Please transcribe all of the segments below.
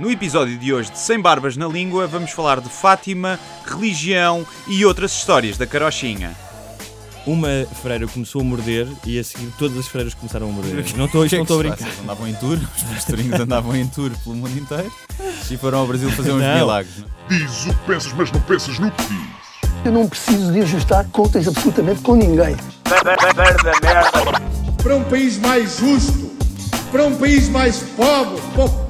No episódio de hoje de Sem Barbas na Língua, vamos falar de Fátima, religião e outras histórias da carochinha. Uma freira começou a morder e a seguir todas as freiras começaram a morder. Não estou é não estou a brincar. andavam em tour, os pastorinhos andavam em tour pelo mundo inteiro e foram ao Brasil fazer uns Não. milagres. não é? Diz o que pensas, mas não pensas no que diz. Eu não preciso de ajustar contas absolutamente com ninguém. para um país mais justo, para um país mais pobre, po-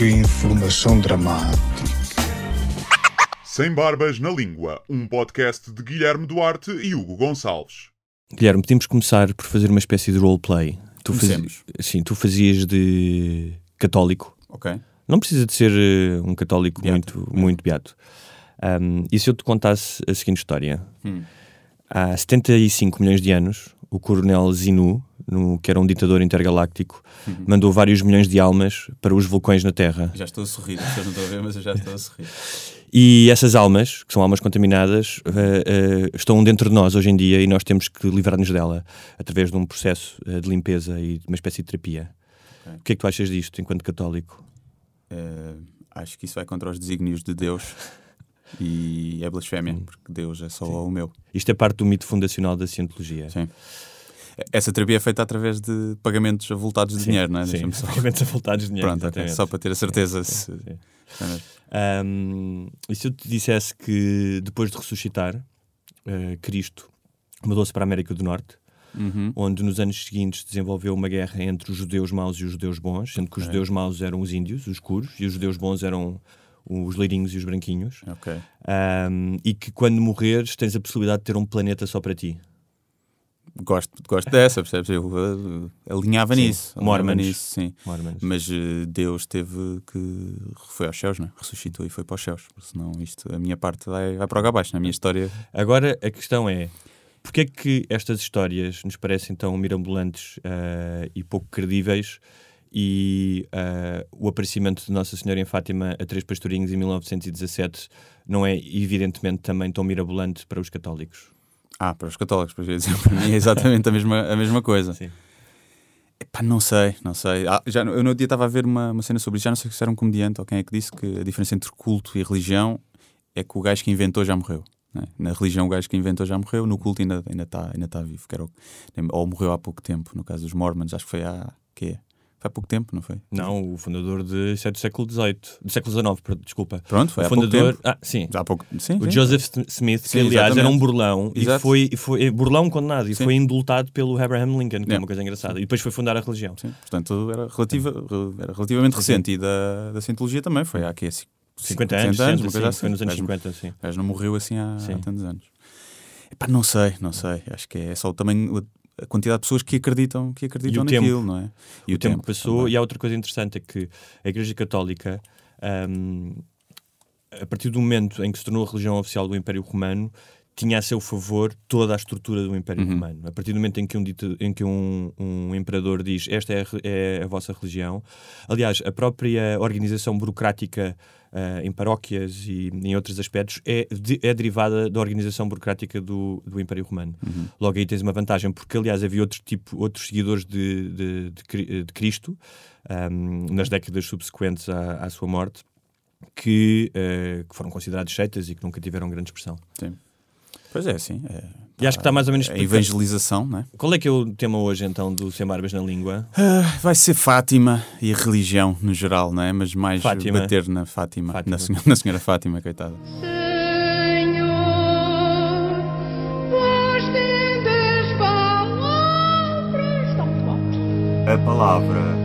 que informação dramática. Sem Barbas na Língua, um podcast de Guilherme Duarte e Hugo Gonçalves. Guilherme, podemos começar por fazer uma espécie de roleplay. Tu fazi- Comecemos. Sim, tu fazias de católico. Ok. Não precisa de ser eh, um católico Beato. muito, muito beato. Um, e se eu te contasse a seguinte história? Hum. Há 75 milhões de anos, o coronel Zinu, no- que era um ditador intergaláctico, Uhum. mandou vários milhões de almas para os vulcões na Terra. Já estou a sorrir, pessoas não estão a ver, mas eu já estou a sorrir. E essas almas, que são almas contaminadas, eh, eh, estão dentro de nós hoje em dia e nós temos que livrar-nos dela através de um processo eh, de limpeza e de uma espécie de terapia. Ok. O que é que tu achas disto enquanto católico? Eh, acho que isso vai contra os desígnios de Deus e é blasfémia, Hum. porque Deus é só o meu. Isto é parte do mito fundacional da cientologia. Sim. Essa terapia é feita através de pagamentos avultados de dinheiro, não é? Sim, só. pagamentos avultados de dinheiro. Pronto, ok, exatamente. só para ter a certeza Sim, se. sim, sim. se é e se eu te dissesse que depois de ressuscitar, eh, Cristo mudou-se para a América do Norte, Uhum. onde nos anos seguintes desenvolveu uma guerra entre os judeus maus e os judeus bons, sendo que os judeus maus eram os índios, os escuros, e os judeus bons eram os leirinhos e os branquinhos. Ahm, e que quando morreres tens a possibilidade de ter um planeta só para ti. Gosto, gosto dessa, percebes? Eu uh, alinhava Sim. nisso. Mormons. nisso, sim. Mormons. Mas eh, Deus teve que. foi aos céus, não é? Ressuscitou e foi para os céus. porque Senão isto, a minha parte vai, vai para o abaixo. Na minha história. Agora a questão é: porquê é que estas histórias nos parecem tão mirabolantes ah, e pouco credíveis e ah, o aparecimento de Nossa Senhora em Fátima a Três Pastorinhos em 1917 não é evidentemente também tão mirabolante para os católicos? Ah, para os católicos, para, dizer, para mim é exatamente a mesma, a mesma coisa. Sim. Epá, não sei, não sei. Ah, já, eu no dia estava a ver uma, uma cena sobre isso, já não sei se era um comediante ou quem é que disse que a diferença entre culto e religião é que o gajo que inventou já morreu. né? Na religião, o gajo que inventou já morreu, no culto ainda está ainda tá, ainda tá vivo. Que era ou morreu há pouco tempo, no caso dos Mormons, acho que foi há. quê? Foi há pouco tempo, não foi? Não, o fundador de, isso é do século XVIII, do século XIX, desculpa. Pronto, foi o há pouco fundador, tempo. ah, sim, Já há pouco. Sim, O sim. Joseph Sm- Smith, que Sim, aliás era exatamente. um burlão e Exato. foi, e foi burlão condenado e Sim. foi indultado pelo Abraham Lincoln, que é É. uma coisa engraçada. E depois foi fundar a religião. Sim, portanto, era, relativa, era relativamente recente. E da, da Cientologia também foi há quê? 50 anos, 60 sempre, uma coisa assim. foi nos anos O gajo- 50, sim. O gajo não morreu assim há, há tantos anos. Epá, não sei, não sei. Acho que é só também a quantidade de pessoas que acreditam, que acreditam E o tempo. naquilo, não é? E o tempo passou, também. e há outra coisa interessante é que a Igreja Católica, hum, a partir do momento em que se tornou a religião oficial do Império Romano, tinha a seu favor toda a estrutura do Império Uhum. Romano. A partir do momento em que um, dito- em que um, um imperador diz esta é a, é a vossa religião, aliás, a própria organização burocrática ah, em paróquias e em outros aspectos é, de- é derivada da organização burocrática do, do Império Romano. Uhum. Logo aí tens uma vantagem, porque aliás havia outro tipo, outros seguidores de, de, de Cri- de Cristo ahm, nas décadas subsequentes à, à sua morte que, eh, que foram considerados seitas e que nunca tiveram grande expressão. Pois é, sim. É, E acho que está mais ou menos a explicado. evangelização, não é? Qual é que é o tema hoje então do Sem Barbas na Língua? Ah, vai ser Fátima e a religião no geral, não é? Mas mais Fátima. bater na Fátima, Fátima. Na, senhora, na senhora Fátima, coitada. Senhor, tendes palavras tão fortes. A palavra.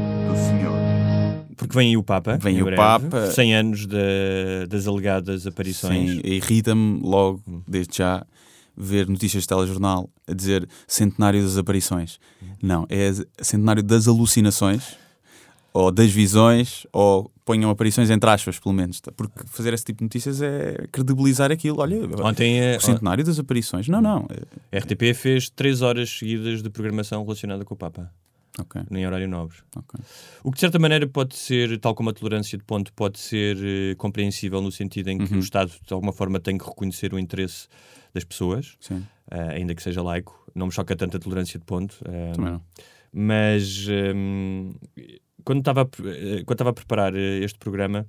Porque vem aí o Papa. Vem em o breve, Papa. 100 anos da- das alegadas aparições. Sim, irrita-me logo, Hum. desde já, ver notícias de telejornal a dizer centenário das aparições. Hum. Não, é centenário das alucinações, ou das visões, ou ponham aparições entre aspas, pelo menos. Porque fazer esse tipo de notícias é credibilizar aquilo. Olha, Ontem eh, o centenário das aparições. Não, não. é- a RTP fez 3 horas seguidas de programação relacionada com o Papa, Ok, em horário nobre. ok. O que de certa maneira pode ser, tal como a tolerância de ponto, pode ser eh, compreensível no sentido em que Uhum. o Estado de alguma forma tem que reconhecer o interesse das pessoas, eh, ainda que seja laico. Não me choca tanto a tolerância de ponto. também não. mas hum, quando estava a quando estava a preparar este programa,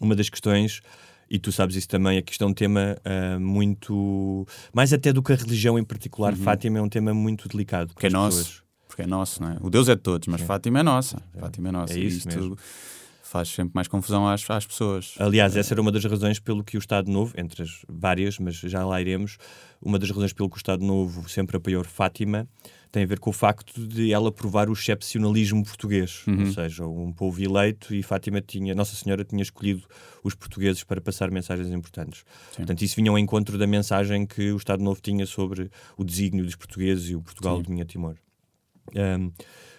uma das questões e tu sabes isso também, é que isto é um tema ah, muito mais até do que a religião em particular, Fátima é um tema muito delicado Porque é nosso. pessoas. Porque é nosso, não é? O Deus é de todos, mas Fátima é nossa. Fátima é nossa. É E isso isto mesmo. faz sempre mais confusão às, às pessoas. Aliás, essa era uma das razões pelo que o Estado Novo, entre as várias, mas já lá iremos, uma das razões pelo que o Estado Novo sempre apoiou Fátima tem a ver com o facto de ela provar o excepcionalismo português, ou seja, um povo eleito e Fátima tinha, Nossa Senhora tinha escolhido os portugueses para passar mensagens importantes. Portanto, isso vinha ao encontro da mensagem que o Estado Novo tinha sobre o desígnio dos portugueses e o Portugal de Minha Timor. Ahm,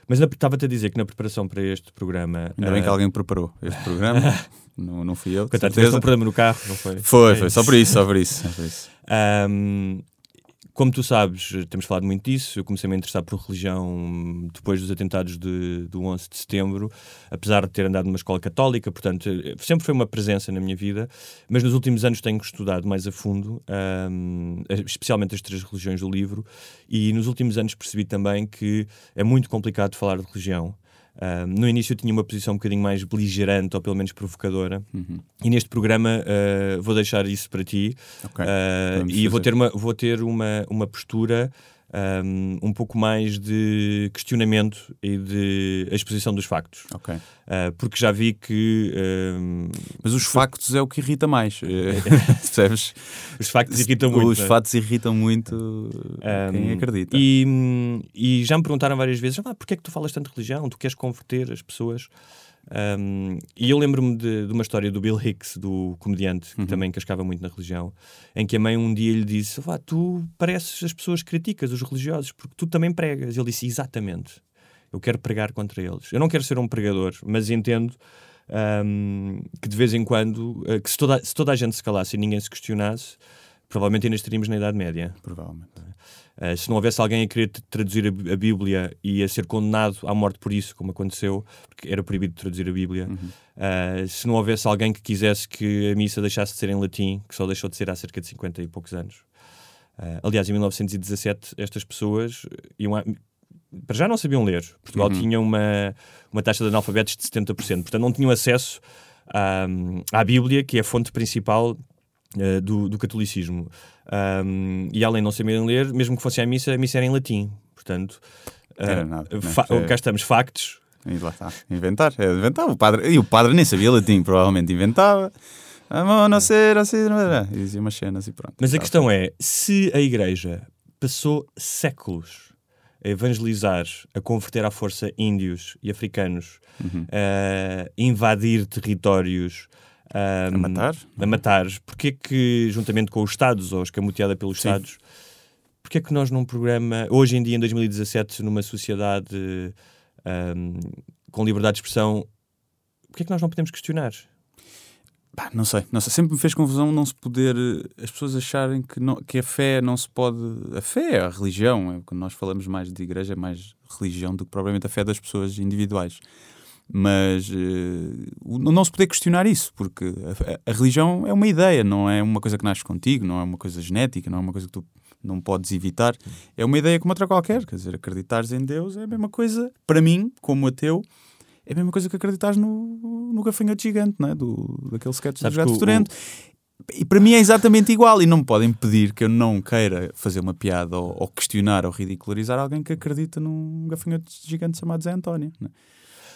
mas estava-te a dizer que na preparação para este programa. Ainda bem que ah, alguém preparou este programa. não, não fui eu. Coitado, tiveste um problema no carro, não foi? Foi, É foi. isso. Só por isso, só por isso. Só por isso. Ahm, como tu sabes, temos falado muito disso. Eu comecei-me a interessar por religião depois dos atentados de, do 11 de setembro, apesar de ter andado numa escola católica, portanto, sempre foi uma presença na minha vida. Mas nos últimos anos tenho estudado mais a fundo, ahm, especialmente as três religiões do livro, e nos últimos anos percebi também que é muito complicado falar de religião. Ahm, no início eu tinha uma posição um bocadinho mais beligerante ou pelo menos provocadora, e neste programa ah, vou deixar isso para ti. Ok, Ah, podemos e vou fazer. ter uma, vou ter uma, uma postura um, um pouco mais de questionamento e de exposição dos factos. Ok. Ah, porque já vi que um, Mas os factos é o que irrita mais. eh, Percebes? os factos irritam muito. Os não é? fatos irritam muito quem Um, acredita. E, e já me perguntaram várias vezes: ah, porquê é que tu falas tanto de religião? Tu queres converter as pessoas? Um, e eu lembro-me de, de uma história do Bill Hicks, do comediante, Uhum. que também cascava muito na religião, em que a mãe um dia lhe disse: Vá, tu pareces as pessoas que criticas, os religiosos, porque tu também pregas. Ele disse: Exatamente, eu quero pregar contra eles. Eu não quero ser um pregador, mas entendo um, que de vez em quando, uh, que se toda, se toda a gente se calasse e ninguém se questionasse, provavelmente ainda estaríamos na Idade Média. Provavelmente. Uh, se não houvesse alguém a querer traduzir a, Bí- a Bíblia e a ser condenado à morte por isso, como aconteceu, porque era proibido traduzir a Bíblia, uh, se não houvesse alguém que quisesse que a missa deixasse de ser em latim, que só deixou de ser há cerca de 50 e poucos anos. Uh, aliás, em 1917, estas pessoas iam a- para já não sabiam ler. Portugal tinha uma, uma taxa de analfabetos de 70%, portanto não tinham acesso à, à Bíblia, que é a fonte principal eh, do, do catolicismo. Um, e além de não saberem ler, mesmo que fosse à missa, a missa era em latim. Portanto, Era eh, nada, né? É. cá estamos, factos. E lá está. Inventar. É inventar. O padre, e o padre nem sabia latim, provavelmente inventava. Amo não ser assim. E dizia umas cenas e pronto. Mas a Tá. questão é: se a Igreja passou séculos a evangelizar, a converter à força índios e africanos, Uhum. a invadir territórios, a, A matar? a matar, porque é que, juntamente com os Estados, ou escamoteada pelos Sim. Estados, porque é que nós num programa, hoje em dia, em 2017, numa sociedade ahm, com liberdade de expressão, porque é que nós não podemos questionar? Pá, não sei, não sei. Sempre me fez confusão não se poder. As pessoas acharem que, não, que a fé não se pode. A fé é a religião. É, quando nós falamos mais de igreja, é mais religião do que propriamente a fé das pessoas individuais. Mas o- não se poder questionar isso, porque a, a- religião é uma ideia, não é uma coisa que nasce contigo, não é uma coisa genética, não é uma coisa que tu não podes evitar. É uma ideia como outra qualquer. Quer dizer, acreditares em Deus é a mesma coisa, para mim, como ateu, é a mesma coisa que acreditares no, no gafanhoto gigante, não é? Do, daquele sketch do gato que o-. E para mim é exatamente igual. E não me podem pedir que eu não queira fazer uma piada ou, ou questionar ou ridicularizar alguém que acredita num gafanhoto gigante chamado Zé António. não é?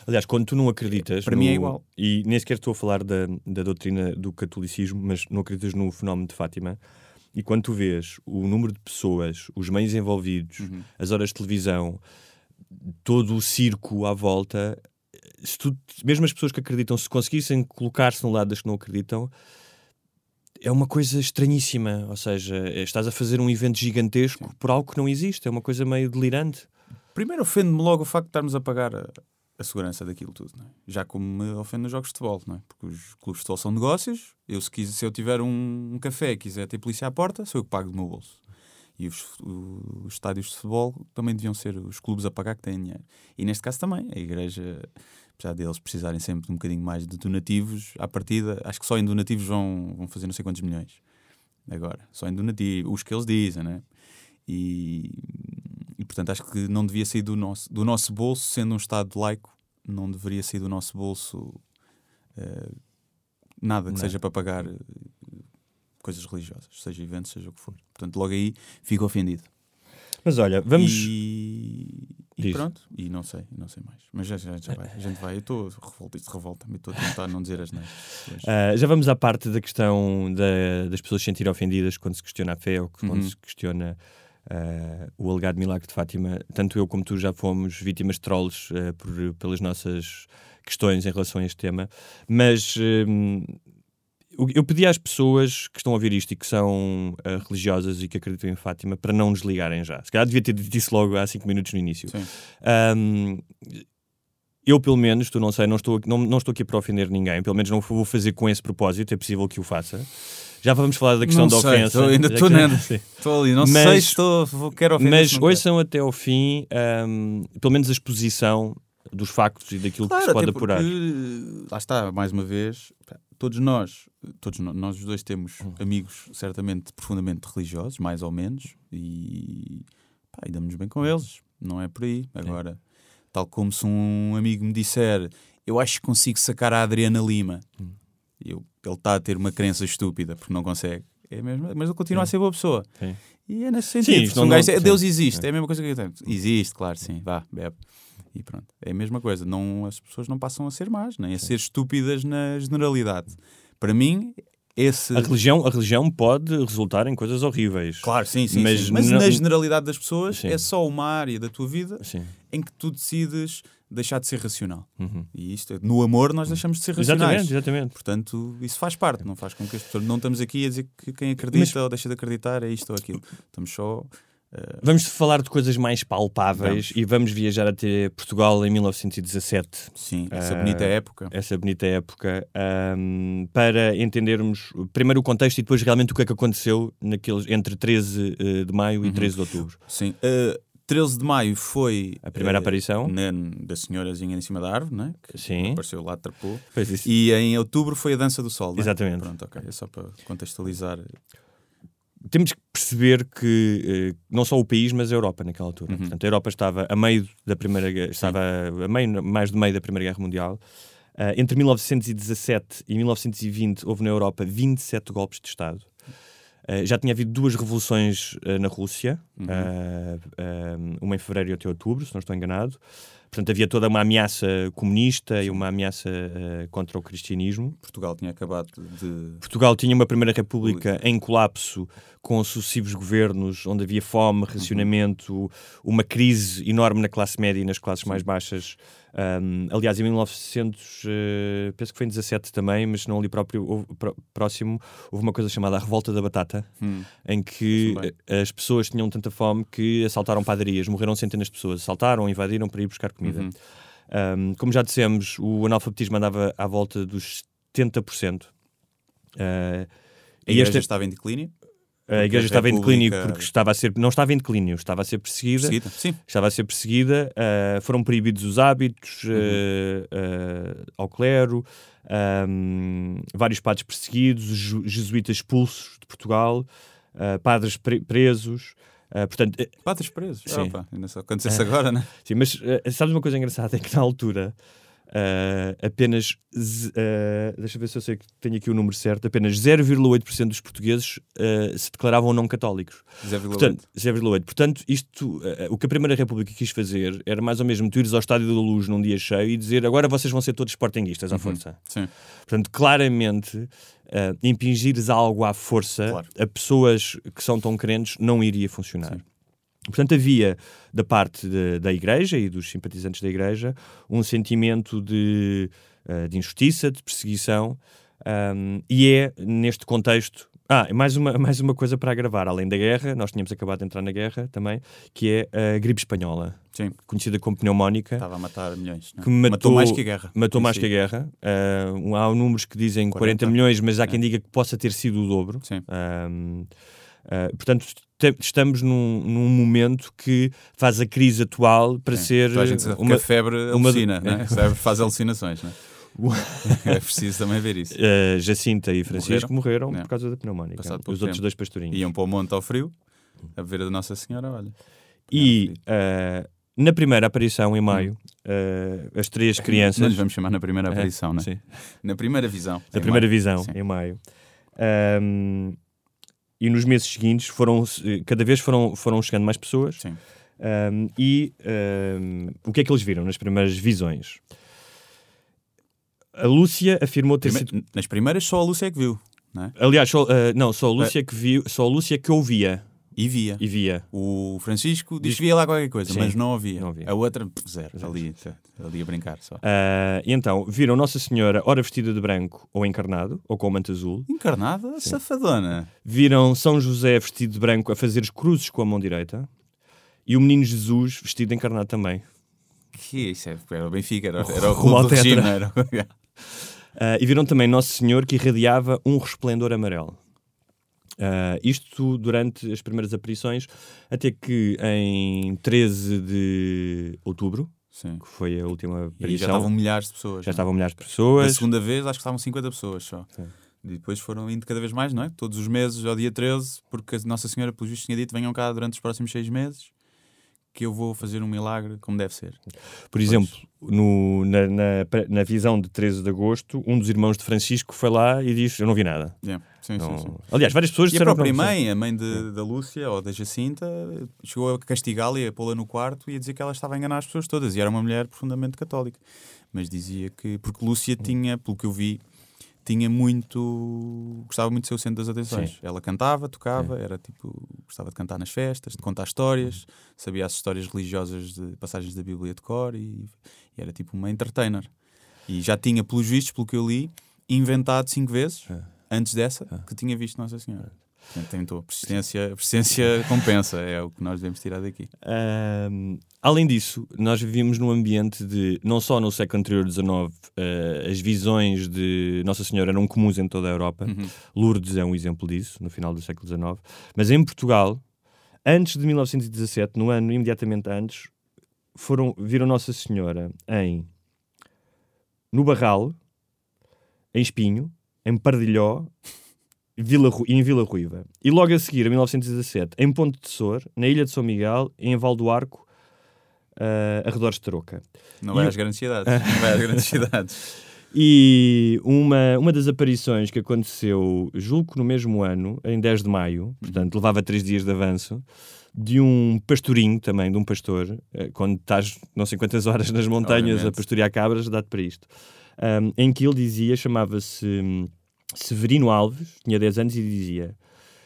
Aliás, quando tu não acreditas. Para no- mim é igual. E nem sequer estou a falar da, da doutrina do catolicismo, mas não acreditas no fenómeno de Fátima. E quando tu vês o número de pessoas, os meios envolvidos, Uhum. as horas de televisão, todo o circo à volta, se tu- mesmo as pessoas que acreditam, se conseguissem colocar-se no lado das que não acreditam, é uma coisa estranhíssima. Ou seja, é- estás a fazer um evento gigantesco por algo que não existe. É uma coisa meio delirante. Primeiro ofende-me logo o facto de estarmos a pagar a, segurança daquilo tudo, é? Já como me ofende nos jogos de futebol, é? Porque os clubes de futebol são negócios. Eu, se, quis, se eu tiver um, um café e quiser ter polícia à porta, sou eu que pago do meu bolso. E os, os estádios de futebol também deviam ser os clubes a pagar que têm dinheiro. E neste caso também, a igreja, apesar deles precisarem sempre de um bocadinho mais de donativos, à partida, acho que só em donativos vão, vão fazer não sei quantos milhões. Agora, só em donativos, os que eles dizem, né? E, e portanto acho que não devia sair do nosso, do nosso bolso, sendo um Estado laico, não deveria sair do nosso bolso eh, nada que Não. seja para pagar eh, coisas religiosas, seja eventos, seja o que for. Portanto, logo aí fico ofendido. Mas olha, vamos. E, e pronto, e não sei, não sei mais. Mas já, já, já vai, a gente vai. Eu estou revolta, isto revolta-me, estou a tentar não dizer as neiras. Ah, já vamos à parte da questão da- das pessoas se sentirem ofendidas quando se questiona a fé ou quando Uhum. se questiona ah, o alegado milagre de Fátima. Tanto eu como tu já fomos vítimas de trolls ah, por- pelas nossas questões em relação a este tema. Mas o- eu pedi às pessoas que estão a ouvir isto e que são ah, religiosas e que acreditam em Fátima para não nos ligarem já. Se calhar devia ter dito isso logo há 5 minutos no início. Sim. Ahm, eu, pelo menos, tu não sei, não estou, não, não estou aqui para ofender ninguém, pelo menos não vou fazer com esse propósito, é possível que o faça. Já vamos falar da questão Não da sei, ofensa. tô- ainda estou. Estou ali, não Mas- sei se estou, quero ofender. Mas quero. ouçam até ao fim, ahm, pelo menos a exposição dos factos e daquilo que se Claro, pode apurar. porque, lá está, mais uma vez, todos nós, todos no- nós os dois temos Hum. amigos certamente profundamente religiosos, mais ou menos, e, pá, e damos bem com eles, não é por aí. Agora, tal como se um amigo me disser, eu acho que consigo sacar a Adriana Lima, Hum. eu, ele está a ter uma crença estúpida porque não consegue. É mesmo, mas ele continua a ser boa pessoa. Sim. E é nesse Sim, sentido. um não- não- diz, Deus sim. existe, É. é a mesma coisa que eu tenho. Existe, claro, sim, vá, bebe. E pronto. É a mesma coisa. Não, as pessoas não passam a ser más, nem a ser estúpidas na generalidade. Para mim, esse. A religião, a religião pode resultar em coisas horríveis. Claro, sim, sim. Mas Mas, mas não- na generalidade das pessoas Sim. é só uma área da tua vida Sim. em que tu decides deixar de ser racional. Uhum. E isto, no amor, nós deixamos de ser racionais. Exatamente, exatamente. Portanto, isso faz parte, não faz com que as pessoas. Não estamos aqui a dizer que quem acredita ou deixa de acreditar é isto ou aquilo. Estamos só. Eh, Vamos falar de coisas mais palpáveis e vamos viajar até Portugal em 1917. sim, essa Ah, bonita época. essa bonita época, ahm, para entendermos primeiro o contexto e depois realmente o que é que aconteceu naqueles, entre 13 eh, de maio Uhum. e 13 de outubro. Sim. Uh, 13 de maio foi A primeira eh, aparição. na- da senhorazinha em cima da árvore, né? que Sim. apareceu lá, trapou. E em outubro foi a dança do sol. né? Exatamente. Pronto, ok. É só para contextualizar. Temos que perceber que eh, não só o país, mas a Europa naquela altura. Uhum. Portanto, a Europa estava a meio da Primeira Guerra, estava a meio, mais do meio da Primeira Guerra Mundial. Ah, entre 1917 e 1920 houve na Europa 27 golpes de Estado. Ah, já tinha havido duas revoluções ah, na Rússia, Uhum. uma em fevereiro e outra em outubro, se não estou enganado. Portanto, havia toda uma ameaça comunista e uma ameaça ah, contra o cristianismo. Portugal tinha acabado de. Portugal tinha uma Primeira República em colapso, com sucessivos governos, onde havia fome, racionamento, uma crise enorme na classe média e nas classes mais baixas. Um, aliás, em 1900, eh, penso que foi em 17 também, mas não ali próprio, houve- pró- próximo, houve uma coisa chamada a Revolta da Batata, Hum. em que eh, as pessoas tinham tanta fome que assaltaram padarias, morreram centenas de pessoas, assaltaram, invadiram para ir buscar comida. Uhum. Um, como já dissemos, o analfabetismo andava à volta dos 70%. Uh, A e igreja esta- estava em declínio. A porque igreja a estava em declínio porque estava a ser, não estava em declínio, estava a ser perseguida. Perseguida. Estava a ser perseguida, uh, foram proibidos os hábitos Uhum. uh, uh, ao clero, um, vários padres perseguidos, jesuítas expulsos de Portugal, padres pre- presos. portanto, Padres presos. Sim. Opa, ainda só acontecesse agora, né? Sim, mas sabes uma coisa engraçada? É que na altura uh, apenas, uh, deixa ver se eu sei que tenho aqui o número certo, apenas 0,8% dos portugueses uh, se declaravam não católicos. 0,8. Portanto, 0,8. Portanto, isto, uh, o que a Primeira República quis fazer era mais ou menos tu ires ao Estádio da Luz num dia cheio e dizer agora vocês vão ser todos sportinguistas à força. Sim. Portanto, claramente, impingires algo à força Claro. a pessoas que são tão crentes não iria funcionar. Portanto, havia da parte de- da Igreja e dos simpatizantes da Igreja um sentimento de, uh, de injustiça, de perseguição, um, e é neste contexto Ah, mais uma, mais uma coisa para agravar. Além da guerra, nós tínhamos acabado de entrar na guerra também, que é a gripe espanhola, Sim, conhecida como pneumónica. estava a matar milhões. não é? que matou, mais que a guerra. Matou mais que a guerra. Um- há números que dizem 40, 40. milhões, mas há quem diga que possa ter sido o dobro. Sim. Ah, portanto, estamos num, num momento que faz a crise atual para Sim. ser uma, febre uma- alucina, né? A febre faz alucinações, né? é preciso também ver isso. Uh, Jacinta e Francisco morreram, Morreram. por causa da pneumónica. Passado Os pouco outros tempo. dois pastorinhos. Iam para o monte ao frio, a ver a Nossa Senhora, olha. E uh, na primeira aparição, em maio, uh, as três crianças. lhes vamos chamar na primeira É, aparição, né? sim. Na primeira visão. Em primeira maio. visão, Sim. em maio. Um, e nos meses seguintes, foram, cada vez foram, foram chegando mais pessoas. Sim. Um, e um, o que é que eles viram nas primeiras visões? A Lúcia afirmou ter Prime- sido. Nas primeiras só a Lúcia é que viu, não é? Aliás, só, uh, não, só a Lúcia que viu, só a Lúcia que ouvia E via. e via. O Francisco diz que via lá qualquer coisa, Sim, mas não havia. não havia. A outra, zero, Zero, ali, ali a brincar só. Ah, e então, viram Nossa Senhora ora vestida de branco ou encarnado, ou com manto azul. Encarnada, safadona. Viram São José vestido de branco a fazer cruzes com a mão direita. E o menino Jesus vestido de encarnado também. Que isso é, era o Benfica, era, era o Rulo do. Regina. Era... Ah, e viram também Nosso Senhor que irradiava um resplendor amarelo. Ah, isto durante as primeiras aparições, até que em 13 de outubro, Sim. que foi a última E aparição, já estavam milhares de pessoas. já não é? estavam milhares de pessoas. segunda vez acho que estavam 50 pessoas só. Sim. E depois foram indo cada vez mais, não é? Todos os meses, ao dia 13, porque a Nossa Senhora, pelos vistos, tinha dito: venham cá durante os próximos seis meses, que eu vou fazer um milagre como deve ser. Por exemplo, no- na, na, na visão de 13 de agosto, um dos irmãos de Francisco foi lá e diz: Eu não vi nada. Yeah. Sim, Não- sim, sim. Aliás, várias pessoas E a disseram própria que não mãe, a mãe de- da Lúcia ou da Jacinta, chegou a castigá-la e a pô-la no quarto e a dizer que ela estava a enganar as pessoas todas. E era uma mulher profundamente católica. Mas dizia que. Porque Lúcia tinha, pelo que eu vi, tinha muito. gostava muito de ser o centro das atenções. Sim. Ela cantava, tocava, era tipo. gostava de cantar nas festas, de contar histórias, sabia as histórias religiosas de passagens da Bíblia de cor e, e era tipo uma entertainer. E já tinha, pelos vistos, pelo que eu li, inventado cinco vezes antes dessa que tinha visto Nossa Senhora. Tentou. Persistência, persistência compensa, é o que nós devemos tirar daqui. Ahm, além disso, nós vivíamos num ambiente de, não só no século anterior, XIX, eh, as visões de Nossa Senhora eram comuns em toda a Europa. Uhum. Lourdes é um exemplo disso, no final do século XIX. Mas em Portugal, antes de 1917, no ano imediatamente antes, foram, viram Nossa Senhora em no Barral, em Espinho, em Pardilhó Vila, Ru- e em Vila Ruiva. E logo a seguir, em 1917, em Ponte de Sor, na Ilha de São Miguel em Val do Arco, uh, arredores de Troca. Não vai E- às grandes cidades. Não vai às grandes cidades. E uma, uma das aparições que aconteceu, julgo que no mesmo ano, em 10 de maio, portanto levava três dias de avanço, de um pastorinho também, de um pastor, eh, quando estás não sei quantas horas nas montanhas Obviamente. a pastorear cabras, dá-te para isto. Um, em que ele dizia, chamava-se hum, Severino Alves, tinha 10 anos, e dizia: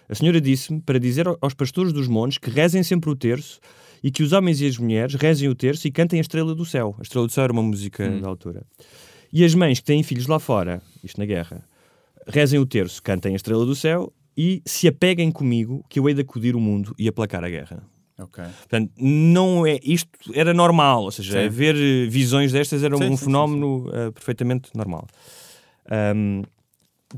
A senhora disse-me para dizer ao- aos pastores dos montes que rezem sempre o terço e que os homens e as mulheres rezem o terço e cantem a estrela do céu. A estrela do céu era uma música da altura. E as mães que têm filhos lá fora, isto na guerra, rezem o terço, cantem a estrela do céu e se apeguem comigo que eu hei de acudir o mundo e aplacar a guerra. Ok. Portanto, não é, isto era normal, ou seja, Sim. haver eh, visões destas era Sim, um sim, fenómeno eh, perfeitamente normal. Ahm,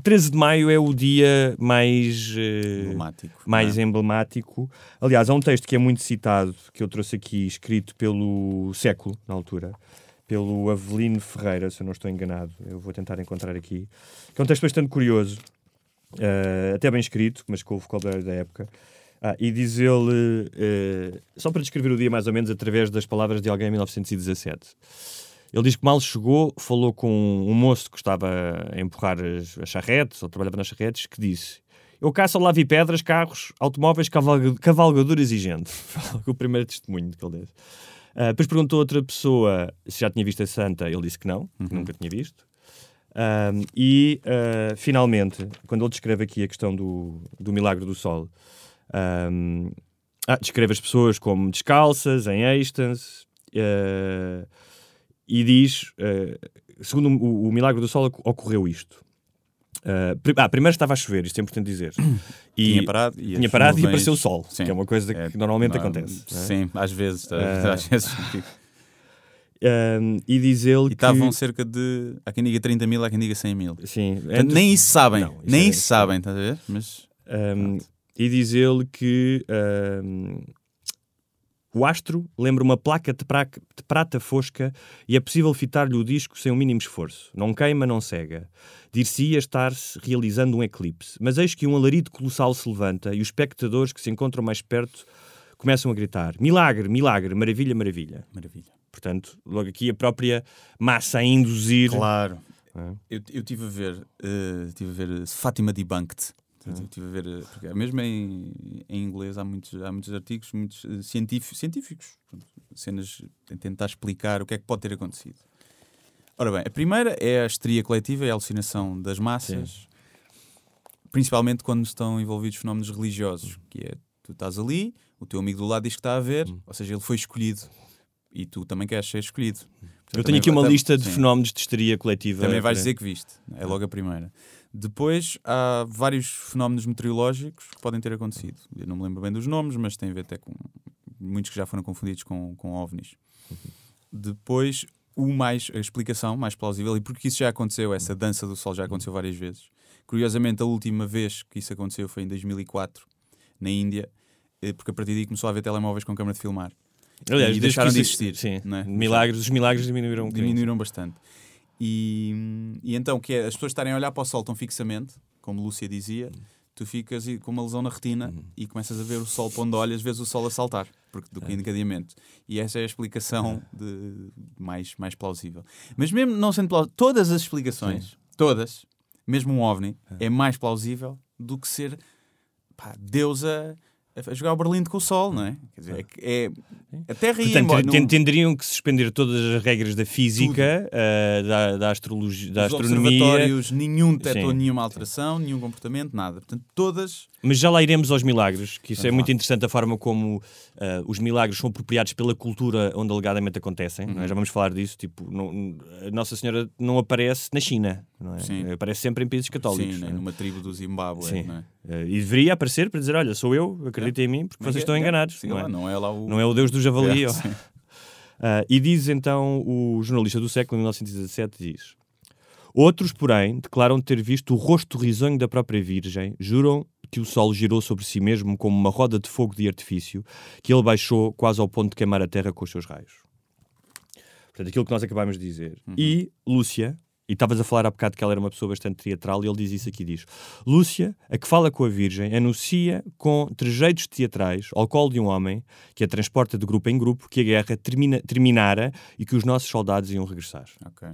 13 de maio é o dia mais, eh, Emblemático. mais é? emblemático. Aliás, há um texto que é muito citado, que eu trouxe aqui, escrito pelo século, na altura, pelo Avelino Ferreira, se eu não estou enganado. Eu vou tentar encontrar aqui. Que é um texto bastante curioso, eh, até bem escrito, mas com o vocabulário da época. Ah, e diz ele, eh, só para descrever o dia mais ou menos através das palavras de alguém em 1917. Ele diz que mal chegou, falou com um moço que estava a empurrar as, as charretes, ou trabalhava nas charretes, que disse: Eu caço lá vi pedras, carros, automóveis, cavalga- cavalgaduras e gente. o primeiro testemunho que ele disse. Ah, depois perguntou a outra pessoa se já tinha visto a Santa. Ele disse que não, que nunca tinha visto. Ahm, e, ah, finalmente, quando ele descreve aqui a questão do, do milagre do sol, ahm, ah, descreve as pessoas como descalças, em êxtase, ah, e diz, ah, segundo o, o milagre do sol, oc- ocorreu isto. Pri- ah, primeiro estava a chover, isto é importante dizer. E Tinha parado e tinha parado e apareceu o sol, Sim. que é uma coisa que É, normalmente não, acontece. não é? Sim, às vezes. Às vezes. Um, e diz ele E que. estavam cerca de. Há quem diga 30 mil, há quem diga 100 mil. Sim, Portanto, antes- nem isso sabem. Não, isso nem é- isso sabem, estás a ver? Mas. Um, e diz ele que um, o astro lembra uma placa de, pra- de prata fosca e é possível fitar-lhe o disco sem o mínimo esforço. Não queima, não cega. Dir-se-ia estar-se realizando um eclipse. Mas eis que um alarido colossal se levanta e os espectadores que se encontram mais perto começam a gritar: Milagre, milagre, maravilha, maravilha. Maravilha. Portanto, logo aqui a própria massa a induzir. Claro. É. Eu eu estive a ver. eh, Estive a ver Fátima Debunked. Eu Estive a ver. eh, Porque mesmo em, em inglês há muitos, há muitos artigos muitos, eh, científicos, científicos. Cenas a tentar explicar o que é que pode ter acontecido. Ora bem, a primeira é a histeria coletiva, é a alucinação das massas. Principalmente quando estão envolvidos fenómenos religiosos, que é tu estás ali, o teu amigo do lado diz que está a ver, ou seja, ele foi escolhido e tu também queres ser escolhido. Eu Portanto, tenho também aqui uma vai- lista de sim. fenómenos de histeria coletiva. Também vais dizer que viste. É logo a primeira. Depois há vários fenómenos meteorológicos que podem ter acontecido. Eu não me lembro bem dos nomes, mas tem a ver até com muitos que já foram confundidos com, com ovnis. Depois, o mais, a explicação mais plausível, e porque isso já aconteceu, essa dança do sol já aconteceu várias vezes. Curiosamente, a última vez que isso aconteceu foi em 2004, na Índia, eh, porque a partir daí começou a haver telemóveis com câmara de filmar. Aliás, e deixaram de existir. Sim, é? milagres, os milagres diminuíram um diminuíram bastante. E, e então, que é as pessoas estarem a olhar para o sol tão fixamente, como Lúcia dizia, tu ficas com uma lesão na retina e começas a ver o sol para onde olhas, vês o sol a saltar, porque do que encadeamento. E essa é a explicação de, mais, mais plausível. Mas mesmo não sendo plausível, todas as explicações, todas, mesmo um OVNI, é. mais plausível do que ser pá, Deus a, jogar o Berlim com o sol, não é? Quer dizer, é, é a Terra ia embora. tenderiam que suspender todas as regras da física, ah, da, da, astrologia, da Os astronomia, observatórios, nenhum detectou nenhuma alteração, nenhum comportamento, nada. Portanto, todas. Mas já lá iremos aos milagres, que isso é Vamos muito lá. interessante a forma como ah, os milagres são apropriados pela cultura onde alegadamente acontecem. é? Uhum. Já vamos falar disso. Tipo, não- a Nossa Senhora não aparece na China, não é? Sim. Aparece sempre em países católicos. sim, né, é? numa tribo do Zimbábue. Sim. Não é? Ah, e deveria aparecer para dizer: Olha, sou eu, acreditem em mim, porque é vocês estão é? enganados. Não, lá, é? não é lá o. Não é o Deus do javali. É. Ah, e diz então o jornalista do século, em 1917, diz... Outros, porém, declaram ter visto o rosto risonho da própria Virgem, juram que o sol girou sobre si mesmo como uma roda de fogo de artifício, que ele baixou quase ao ponto de queimar a terra com os seus raios. Portanto, aquilo que nós acabámos de dizer. E Lúcia, e estavas a falar há bocado que ela era uma pessoa bastante teatral, e ele diz isso aqui, diz Lúcia, a que fala com a Virgem, anuncia com trejeitos teatrais ao colo de um homem que a transporta de grupo em grupo que a guerra termina, terminara e que os nossos soldados iam regressar. Ok.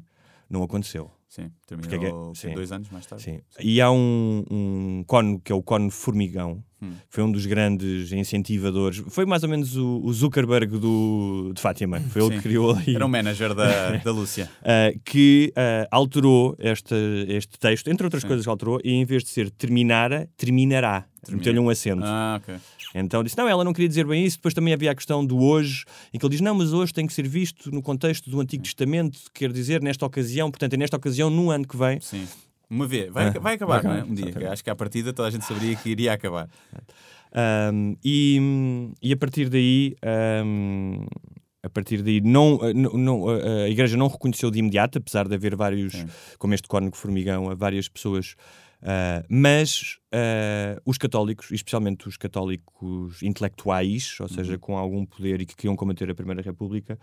Não aconteceu. Sim, Porque terminou é- sim, dois anos mais tarde. Sim. E há um, um cone que é o cone formigão. Hum. Foi um dos grandes incentivadores. Foi mais ou menos o, o Zuckerberg do, de Fátima. Foi ele Sim. que criou ali. Era o manager da, da Lúcia. Uh, que uh, alterou esta, este texto, entre outras Sim. coisas que alterou, e em vez de ser terminara, terminará. Termina. Meteu-lhe um acento. Ah, ok. Então disse: não, ela não queria dizer bem isso. Depois também havia a questão do hoje, em que ele diz: não, mas hoje tem que ser visto no contexto do Antigo Testamento, quer dizer, nesta ocasião, portanto, é nesta ocasião, no ano que vem. Sim. Uma vez. Vai, Ah, vai acabar, vai não é? acabar, Um dia. exatamente. Acho que à partida toda a gente saberia que iria acabar. Um, e, e a partir daí, um, a partir daí não, uh, não- não- a- a igreja não reconheceu de imediato, apesar de haver vários, Sim. como este cónigo formigão, várias pessoas, uh, mas uh, os católicos, especialmente os católicos intelectuais, ou seja, com algum poder e que queriam combater a Primeira República,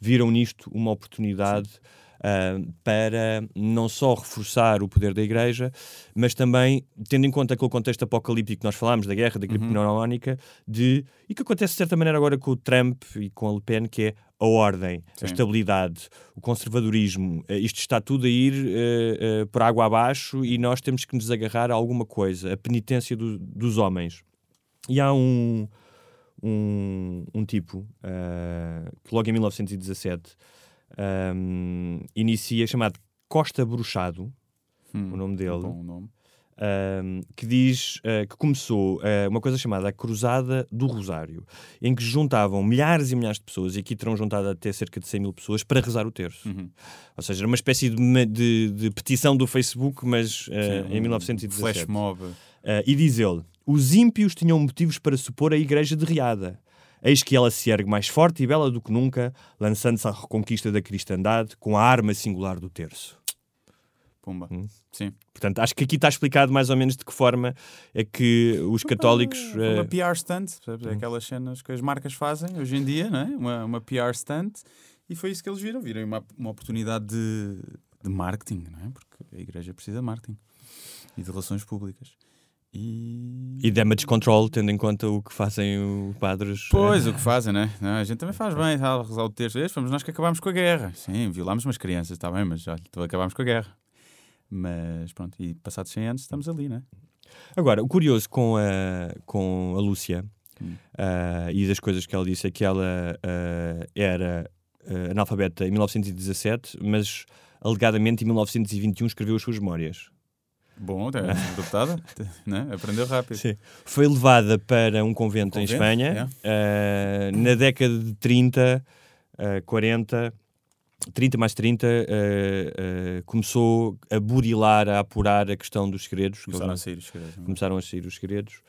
viram nisto uma oportunidade. Uh, para não só reforçar o poder da Igreja, mas também tendo em conta aquele contexto apocalíptico que nós falámos, da guerra, da gripe pneumónica, de, e que acontece de certa maneira agora com o Trump e com a Le Pen, que é a ordem, Sim. a estabilidade, o conservadorismo. Eh, Isto está tudo a ir eh, eh, por água abaixo e nós temos que nos agarrar a alguma coisa, a penitência do- dos homens. E há um, um, um tipo ah, que logo em 1917 ahm, inicia, chamado Costa Bruxado, Hum, o nome dele, Bom nome. ahm, que diz ah, que começou ah, uma coisa chamada a Cruzada do Rosário, em que juntavam milhares e milhares de pessoas, e aqui terão juntado até cerca de 100 mil pessoas, para rezar o terço. Uhum. Ou seja, era uma espécie de, de- de petição do Facebook, mas ah, Sim, em um 1917. Flash mob. E diz ele: Os ímpios tinham motivos para supor a igreja derriada. Eis que ela se ergue mais forte e bela do que nunca, lançando-se à reconquista da cristandade com a arma singular do terço. Pumba. Hum. Sim. Portanto, acho que aqui está explicado mais ou menos de que forma é que os católicos. Uma, uma eh, PR stunt, percebes? Hum. aquelas cenas que as marcas fazem hoje em dia, não é? uma, uma PR stunt, e foi isso que eles viram. Viram uma, uma oportunidade de, de marketing, não é? Porque a igreja precisa de marketing e de relações públicas. E. E damage control, tendo em conta o que fazem os padres. Pois, eh, o que fazem, né? Não, a gente também faz bem, tá, rezar o texto. Este, Fomos nós que acabámos com a guerra. Sim, violámos umas crianças, está bem, mas olha, acabámos com a guerra. Mas pronto, e passados 100 anos estamos ali, né? Agora, o curioso com a, com a Lúcia Hum. ah, e das coisas que ela disse é que ela ah, era ah, analfabeta em 1917, mas alegadamente em 1921 escreveu as suas memórias. Bom, é adaptada, né? aprendeu rápido. Sim. Foi levada para um convento, em Convento, Espanha ah, na década de 30, ah, 40. 30 mais 30, ah, ah, começou a burilar, a apurar a questão dos segredos. que Começaram eles a sair os segredos. é? começaram a sair os segredos.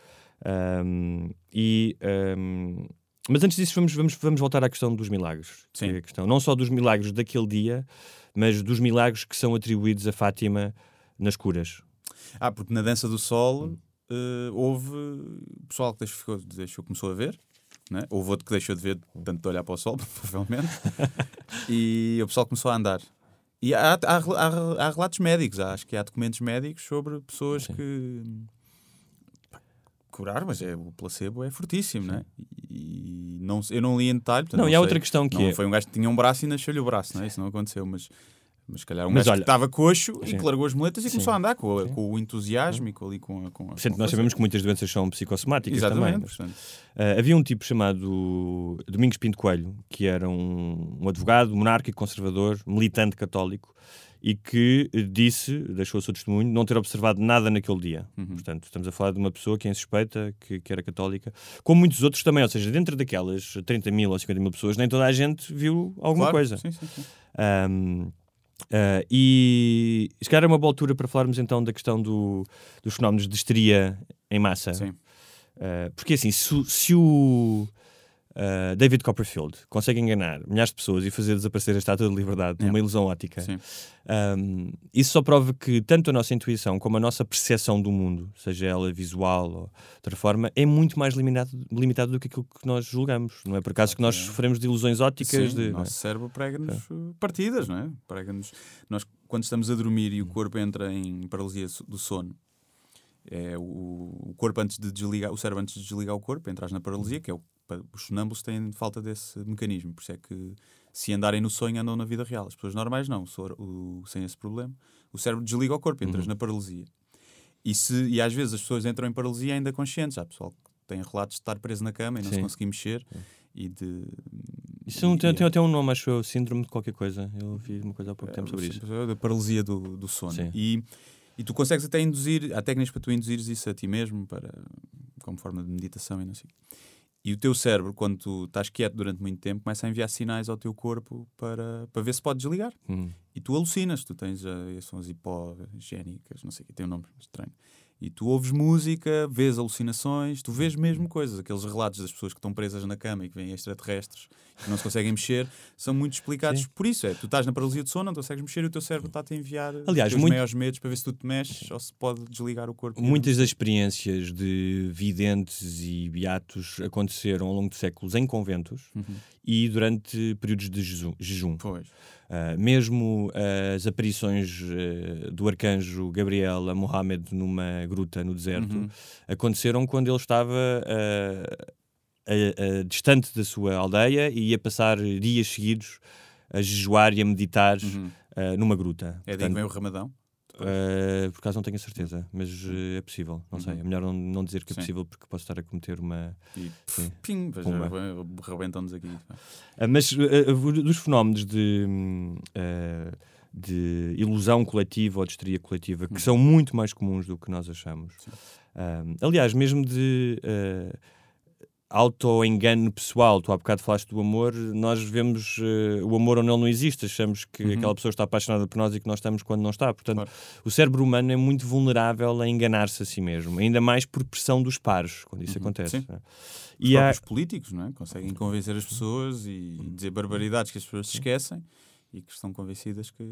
Ahm, e, ahm, mas antes disso, vamos, vamos, vamos voltar à questão dos milagres. Sim. Que é a questão, não só dos milagres daquele dia, mas dos milagres que são atribuídos a Fátima nas curas. Ah, porque na Dança do Sol eh, houve pessoal que deixou, ficou- deixou, começou a ver, né? houve outro que deixou de ver, tanto de olhar para o sol, provavelmente, e o pessoal começou a andar. E há, há, há- há relatos médicos, há- acho que há documentos médicos sobre pessoas que pá, curaram, mas é, o placebo é fortíssimo, né? E não, eu não li em detalhe. portanto, Não, e há sei. outra questão que não é- Foi um gajo que tinha um braço e nasceu-lhe o braço, não é? Isso não aconteceu, mas. Mas se calhar um Mas gajo olha- que estava coxo e Sim. que largou as muletas e Sim. começou a andar com, a- com o entusiasmo e com, ali com a. Com a nós com a- sabemos que muitas doenças são psicossomáticas Exatamente. também. portanto, Ah, havia um tipo chamado Domingos Pinto Coelho, que era um, um advogado, monárquico, conservador, militante católico, e que eh, disse, deixou o seu testemunho, não ter observado nada naquele dia. Uhum. Portanto, estamos a falar de uma pessoa que é suspeita, que, que era católica, como muitos outros também, ou seja, dentro daquelas 30 mil ou 50 mil pessoas, nem toda a gente viu alguma claro, coisa. Sim, sim, sim. Um, ah, e se calhar é uma boa altura para falarmos então da questão do- dos fenómenos de histeria em massa. Sim. Uh, porque assim, se, se o uh, David Copperfield consegue enganar milhares de pessoas e fazer desaparecer a estátua de liberdade numa ilusão ótica, um, isso só prova que tanto a nossa intuição como a nossa percepção do mundo, seja ela visual ou de outra forma, é muito mais limitado, limitado do que aquilo que nós julgamos. Não é por acaso que nós sofremos de ilusões ópticas. Sim, de, o é? nosso cérebro prega-nos uh, partidas, não é? Prega-nos. Nós, quando estamos a dormir e o corpo entra em paralisia do sono, é o, o corpo antes de desligar, o cérebro antes de desligar o corpo, entras na paralisia, que é o, os sonâmbulos têm falta desse mecanismo, por isso é que se andarem no sonho andam na vida real. As pessoas normais não, o sem esse problema. O cérebro desliga o corpo, entras na paralisia. E, se, e às vezes as pessoas entram em paralisia ainda conscientes. Há pessoal que tem relatos de estar preso na cama e não Sim. se conseguir mexer e de Isso não tem, e- tem até um nome, acho eu, síndrome de qualquer coisa. Eu ouvi uma coisa há pouco tempo sobre isso. É, Da paralisia do, do sono. Sim. E, e tu consegues até induzir, há técnicas para tu induzires isso a ti mesmo, para, como forma de meditação e não sei. E o teu cérebro, quando tu estás quieto durante muito tempo, começa a enviar sinais ao teu corpo para, para ver se pode desligar. Hum. E tu alucinas, tu tens, são as hipogénicas, não sei o que, tem um nome estranho. E tu ouves música, vês alucinações, tu vês mesmo coisas. Aqueles relatos das pessoas que estão presas na cama e que vêm extraterrestres e que não se conseguem mexer, são muito explicados Sim. por isso. É, tu estás na paralisia de sono, não consegues mexer e o teu cérebro está-te a enviar Aliás, os muito- maiores medos para ver se tu te mexes ou se pode desligar o corpo. Muitas das experiências de videntes e beatos aconteceram ao longo de séculos em conventos Uhum. E durante períodos de jejum. Pois. Ah, mesmo ah, as aparições ah, do arcanjo Gabriel a Mohammed numa gruta no deserto Uhum. aconteceram quando ele estava ah, a- a- distante da sua aldeia e ia passar dias seguidos a jejuar e a meditar Uhum. ah, numa gruta. É daí que Portanto, vem o Ramadão. Uh, por acaso não tenho a certeza, mas uh, é possível, não sei. Uhum. É melhor não, não dizer que é Sim. possível porque posso estar a cometer uma. E Sim. pim, Pumba. rebentam-nos aqui. Uh, mas dos fenómenos de, de ilusão coletiva ou de histeria coletiva, que são muito mais comuns do que nós achamos. Aliás, mesmo de auto-engano pessoal, tu há bocado falaste do amor, nós vemos uh, o amor onde ele não existe, achamos que Uhum. aquela pessoa está apaixonada por nós e que nós estamos quando não está. Portanto, o cérebro humano é muito vulnerável a enganar-se a si mesmo, ainda mais por pressão dos pares, quando isso acontece. Uhum. sim. não é? Os E há, políticos, não é? Conseguem convencer as pessoas e dizer barbaridades que as pessoas se esquecem e que estão convencidas que,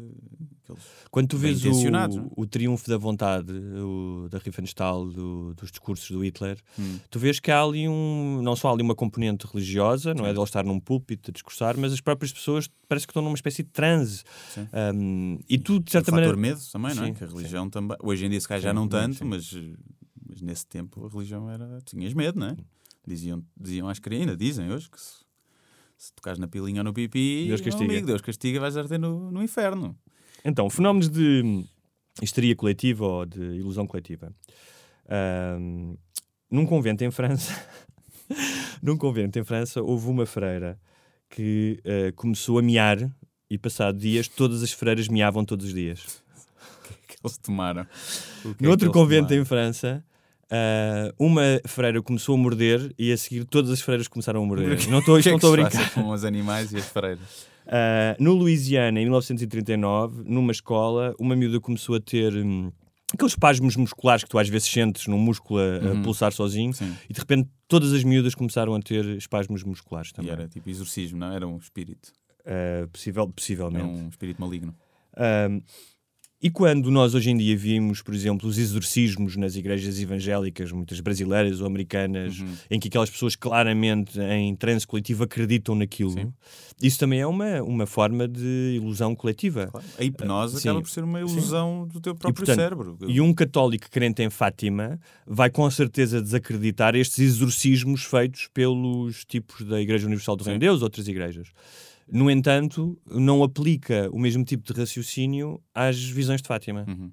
que eles. Quando tu vês não é? o, o triunfo da vontade o, da Riefenstahl, do- dos discursos do Hitler, Hum. tu vês que há ali um. Não só há ali uma componente religiosa, não é de ele estar num púlpito a discursar, mas as próprias pessoas parece que estão numa espécie de transe. Sim. Um, e tu, de O certa fator maneira. medo também, não é? Sim, Que a sim. religião também. Hoje em dia, se calhar, já Sim, não tanto, sim. mas, mas nesse tempo a religião era. Tinhas medo, não é? Diziam, diziam às crianças, ainda dizem hoje, que se, se tocares na pilinha ou no pipi, Deus castiga. amigo, Deus castiga, vais arder no, no inferno. Então, fenómenos de histeria coletiva ou de ilusão coletiva. Ahm, num convento em França, num convento em França, houve uma freira que ah, começou a miar e, passado dias, todas as freiras miavam todos os dias. Que eles tomaram. O que é No outro que convento tomaram? em França, ah, uma freira começou a morder e a seguir todas as freiras começaram a morder. Não estou é a brincar. com os animais e as freiras. Uh, no Louisiana, em 1939, numa escola, uma miúda começou a ter hum, aqueles espasmos musculares que tu às vezes sentes num músculo a, Uhum. pulsar sozinho, Sim. e de repente todas as miúdas começaram a ter espasmos musculares E também. era tipo exorcismo, não? Era um espírito. Uh, possível, Era possivelmente. um espírito maligno. Um, e quando nós hoje em dia vimos, por exemplo, os exorcismos nas igrejas evangélicas, muitas brasileiras ou americanas, Uhum. em que aquelas pessoas claramente em transe coletivo acreditam naquilo, Sim. isso também é uma, uma forma de ilusão coletiva. Claro. A hipnose Ah, sim. acaba por ser uma ilusão do teu próprio portanto, cérebro. E um católico crente em Fátima vai com certeza desacreditar estes exorcismos feitos pelos tipos da Igreja Universal do Reino de Deus, outras igrejas. No entanto, não aplica o mesmo tipo de raciocínio às visões de Fátima, Uhum.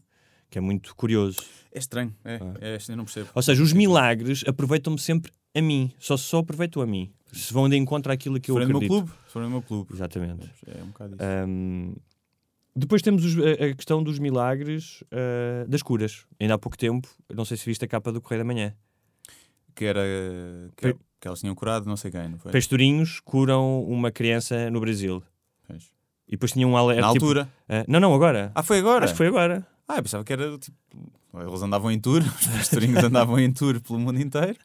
que é muito curioso. É estranho. É, Ah. é, eu não percebo. Ou seja, os milagres aproveitam-me sempre a mim, só só aproveitam a mim. Se vão de encontro àquilo que eu forem no meu acredito. clube. Se forem no meu clube. Exatamente. É um bocado isso. Ahm, depois temos os- a, a questão dos milagres ah, das curas. Ainda há pouco tempo, não sei se viste a capa do Correio da Manhã. Que era. Que, era- que elas tinham curado não sei quem, não foi? Pastorinhos curam uma criança no Brasil. Pois. E depois tinham um alerta. Na tipo, altura. ah, não, não, agora. Ah, foi agora? Acho que foi agora. Ah, eu pensava que era tipo. Eles andavam em tour, os pastorinhos andavam em tour pelo mundo inteiro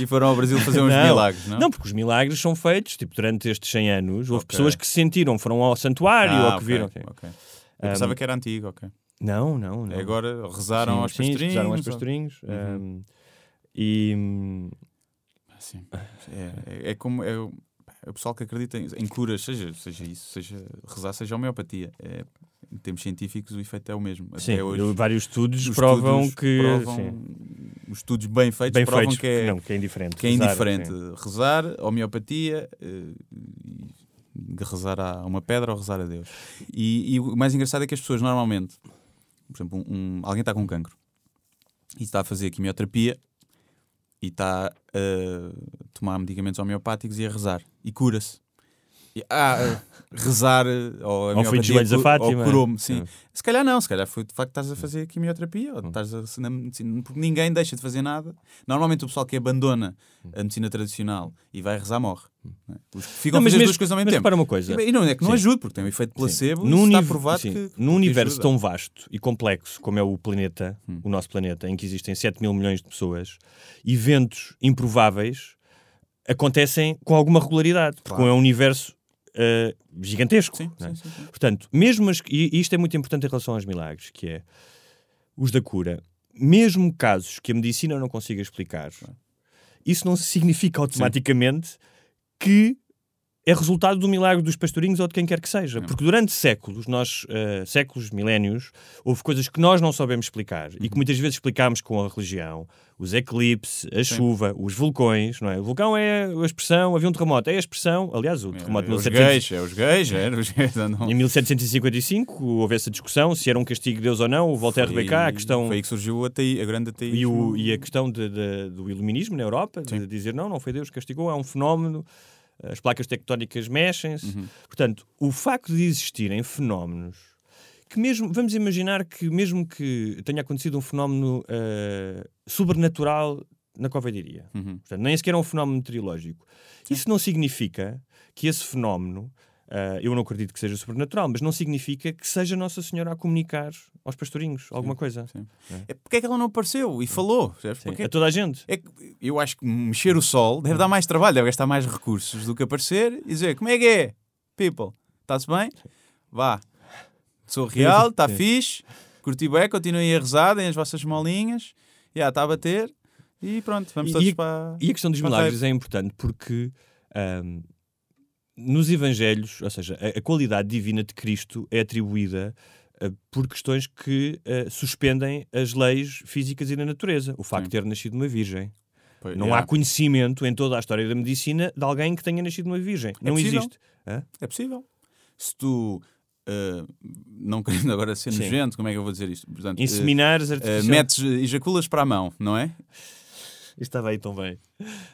e foram ao Brasil fazer uns Não. milagres, não? Não, porque os milagres são feitos, tipo, durante estes 100 anos, houve Ok. pessoas que se sentiram, foram ao santuário Ah, ou que ok, viram. sim. ok. Eu pensava Um, que era antigo, ok. Não, não, não. Agora rezaram Sim, aos sim, pastorinhos. rezaram aos ou- pastorinhos. Uhum. um, e. Sim. É, é, é como é o, pessoal que acredita em, em curas, seja, seja isso, seja rezar, seja homeopatia. É, em termos científicos, o efeito é o mesmo. Até Sim, hoje, vários estudos os provam estudos que. provam- os estudos bem feitos bem provam feitos, que é, não, que é indiferente. que é rezar, indiferente. sim. Rezar, homeopatia, eh, rezar a uma pedra ou rezar a Deus. E, e o mais engraçado é que as pessoas normalmente, por exemplo, um- um- alguém está com cancro e está a fazer quimioterapia e está a tomar medicamentos homeopáticos e a rezar e cura-se. Ah, rezar eh, ou a Ou foi de joelhos a Fátima. Ou curou-me, sim. Sim. Se calhar não, se calhar foi de facto estás a fazer quimioterapia ou estás a, na medicina, porque ninguém deixa de fazer nada. Normalmente o pessoal que abandona a medicina tradicional e vai rezar morre. não é? Os que ficam Não, a mas fazer as mesmo- duas coisas ao mesmo tempo. repara uma coisa. E, não é que não Sim. ajuda, porque tem um efeito placebo Num e está provado sim, que. Num universo tão vasto e complexo como é o planeta, Hum. o nosso planeta, em que existem 7 mil milhões de pessoas, eventos improváveis acontecem com alguma regularidade, porque Claro. é um universo ah, gigantesco. Sim, é? sim, sim, sim. Portanto, mesmo as, e isto é muito importante em relação aos milagres, que é os da cura, mesmo casos que a medicina não consiga explicar, isso não significa automaticamente que é resultado do milagre dos pastorinhos ou de quem quer que seja. Porque durante séculos, nós, eh, séculos, milénios, houve coisas que nós não soubemos explicar e que muitas vezes explicámos com a religião. Os eclipses, a chuva, os vulcões, não é? O vulcão é a expressão, havia um terremoto, é a expressão, aliás, o terremoto É, os 1700 gays, é os gays, é, os gays andam. em 1755 houve essa discussão se era um castigo de Deus ou não. O Voltaire Foi- a questão Foi aí que surgiu ATI, a grande ATI. e, o- e a questão de- de- do iluminismo na Europa, de dizer não, não foi Deus que castigou, é um fenómeno, as placas tectónicas mexem-se. Uhum. Portanto, o facto de existirem fenómenos que mesmo, vamos imaginar que mesmo que tenha acontecido um fenómeno eh, sobrenatural na Coveidaria, Uhum. portanto, nem sequer é um fenómeno meteorológico, isso não significa que esse fenómeno, eh, eu não acredito que seja sobrenatural, mas não significa que seja Nossa Senhora a comunicar aos pastorinhos alguma coisa. sim. É porque é que ela não apareceu e falou? Sim, Porque a toda a gente. é que eu acho que mexer o sol deve dar mais trabalho, deve gastar mais recursos do que aparecer e dizer como é que é? People, está-se bem? Vá. Sou real, está Sim. fixe, curti bem, continuem a rezar, deem as vossas molinhas, já está a bater e pronto, vamos E- todos e- para. E a questão dos milagres é importante porque ahm, nos Evangelhos, ou seja, a, a qualidade divina de Cristo é atribuída ah, por questões que ah, suspendem as leis físicas e da natureza. O facto Sim. de ter nascido uma virgem. Pois, Não já. há conhecimento em toda a história da medicina de alguém que tenha nascido uma virgem. não possível. existe. Hã? É possível. Se tu, eh, não querendo agora ser Sim. nojento, como é que eu vou dizer isto? Portanto, Inseminares eh, artificial... metes, ejaculas para a mão, não é? Isto estava aí tão bem.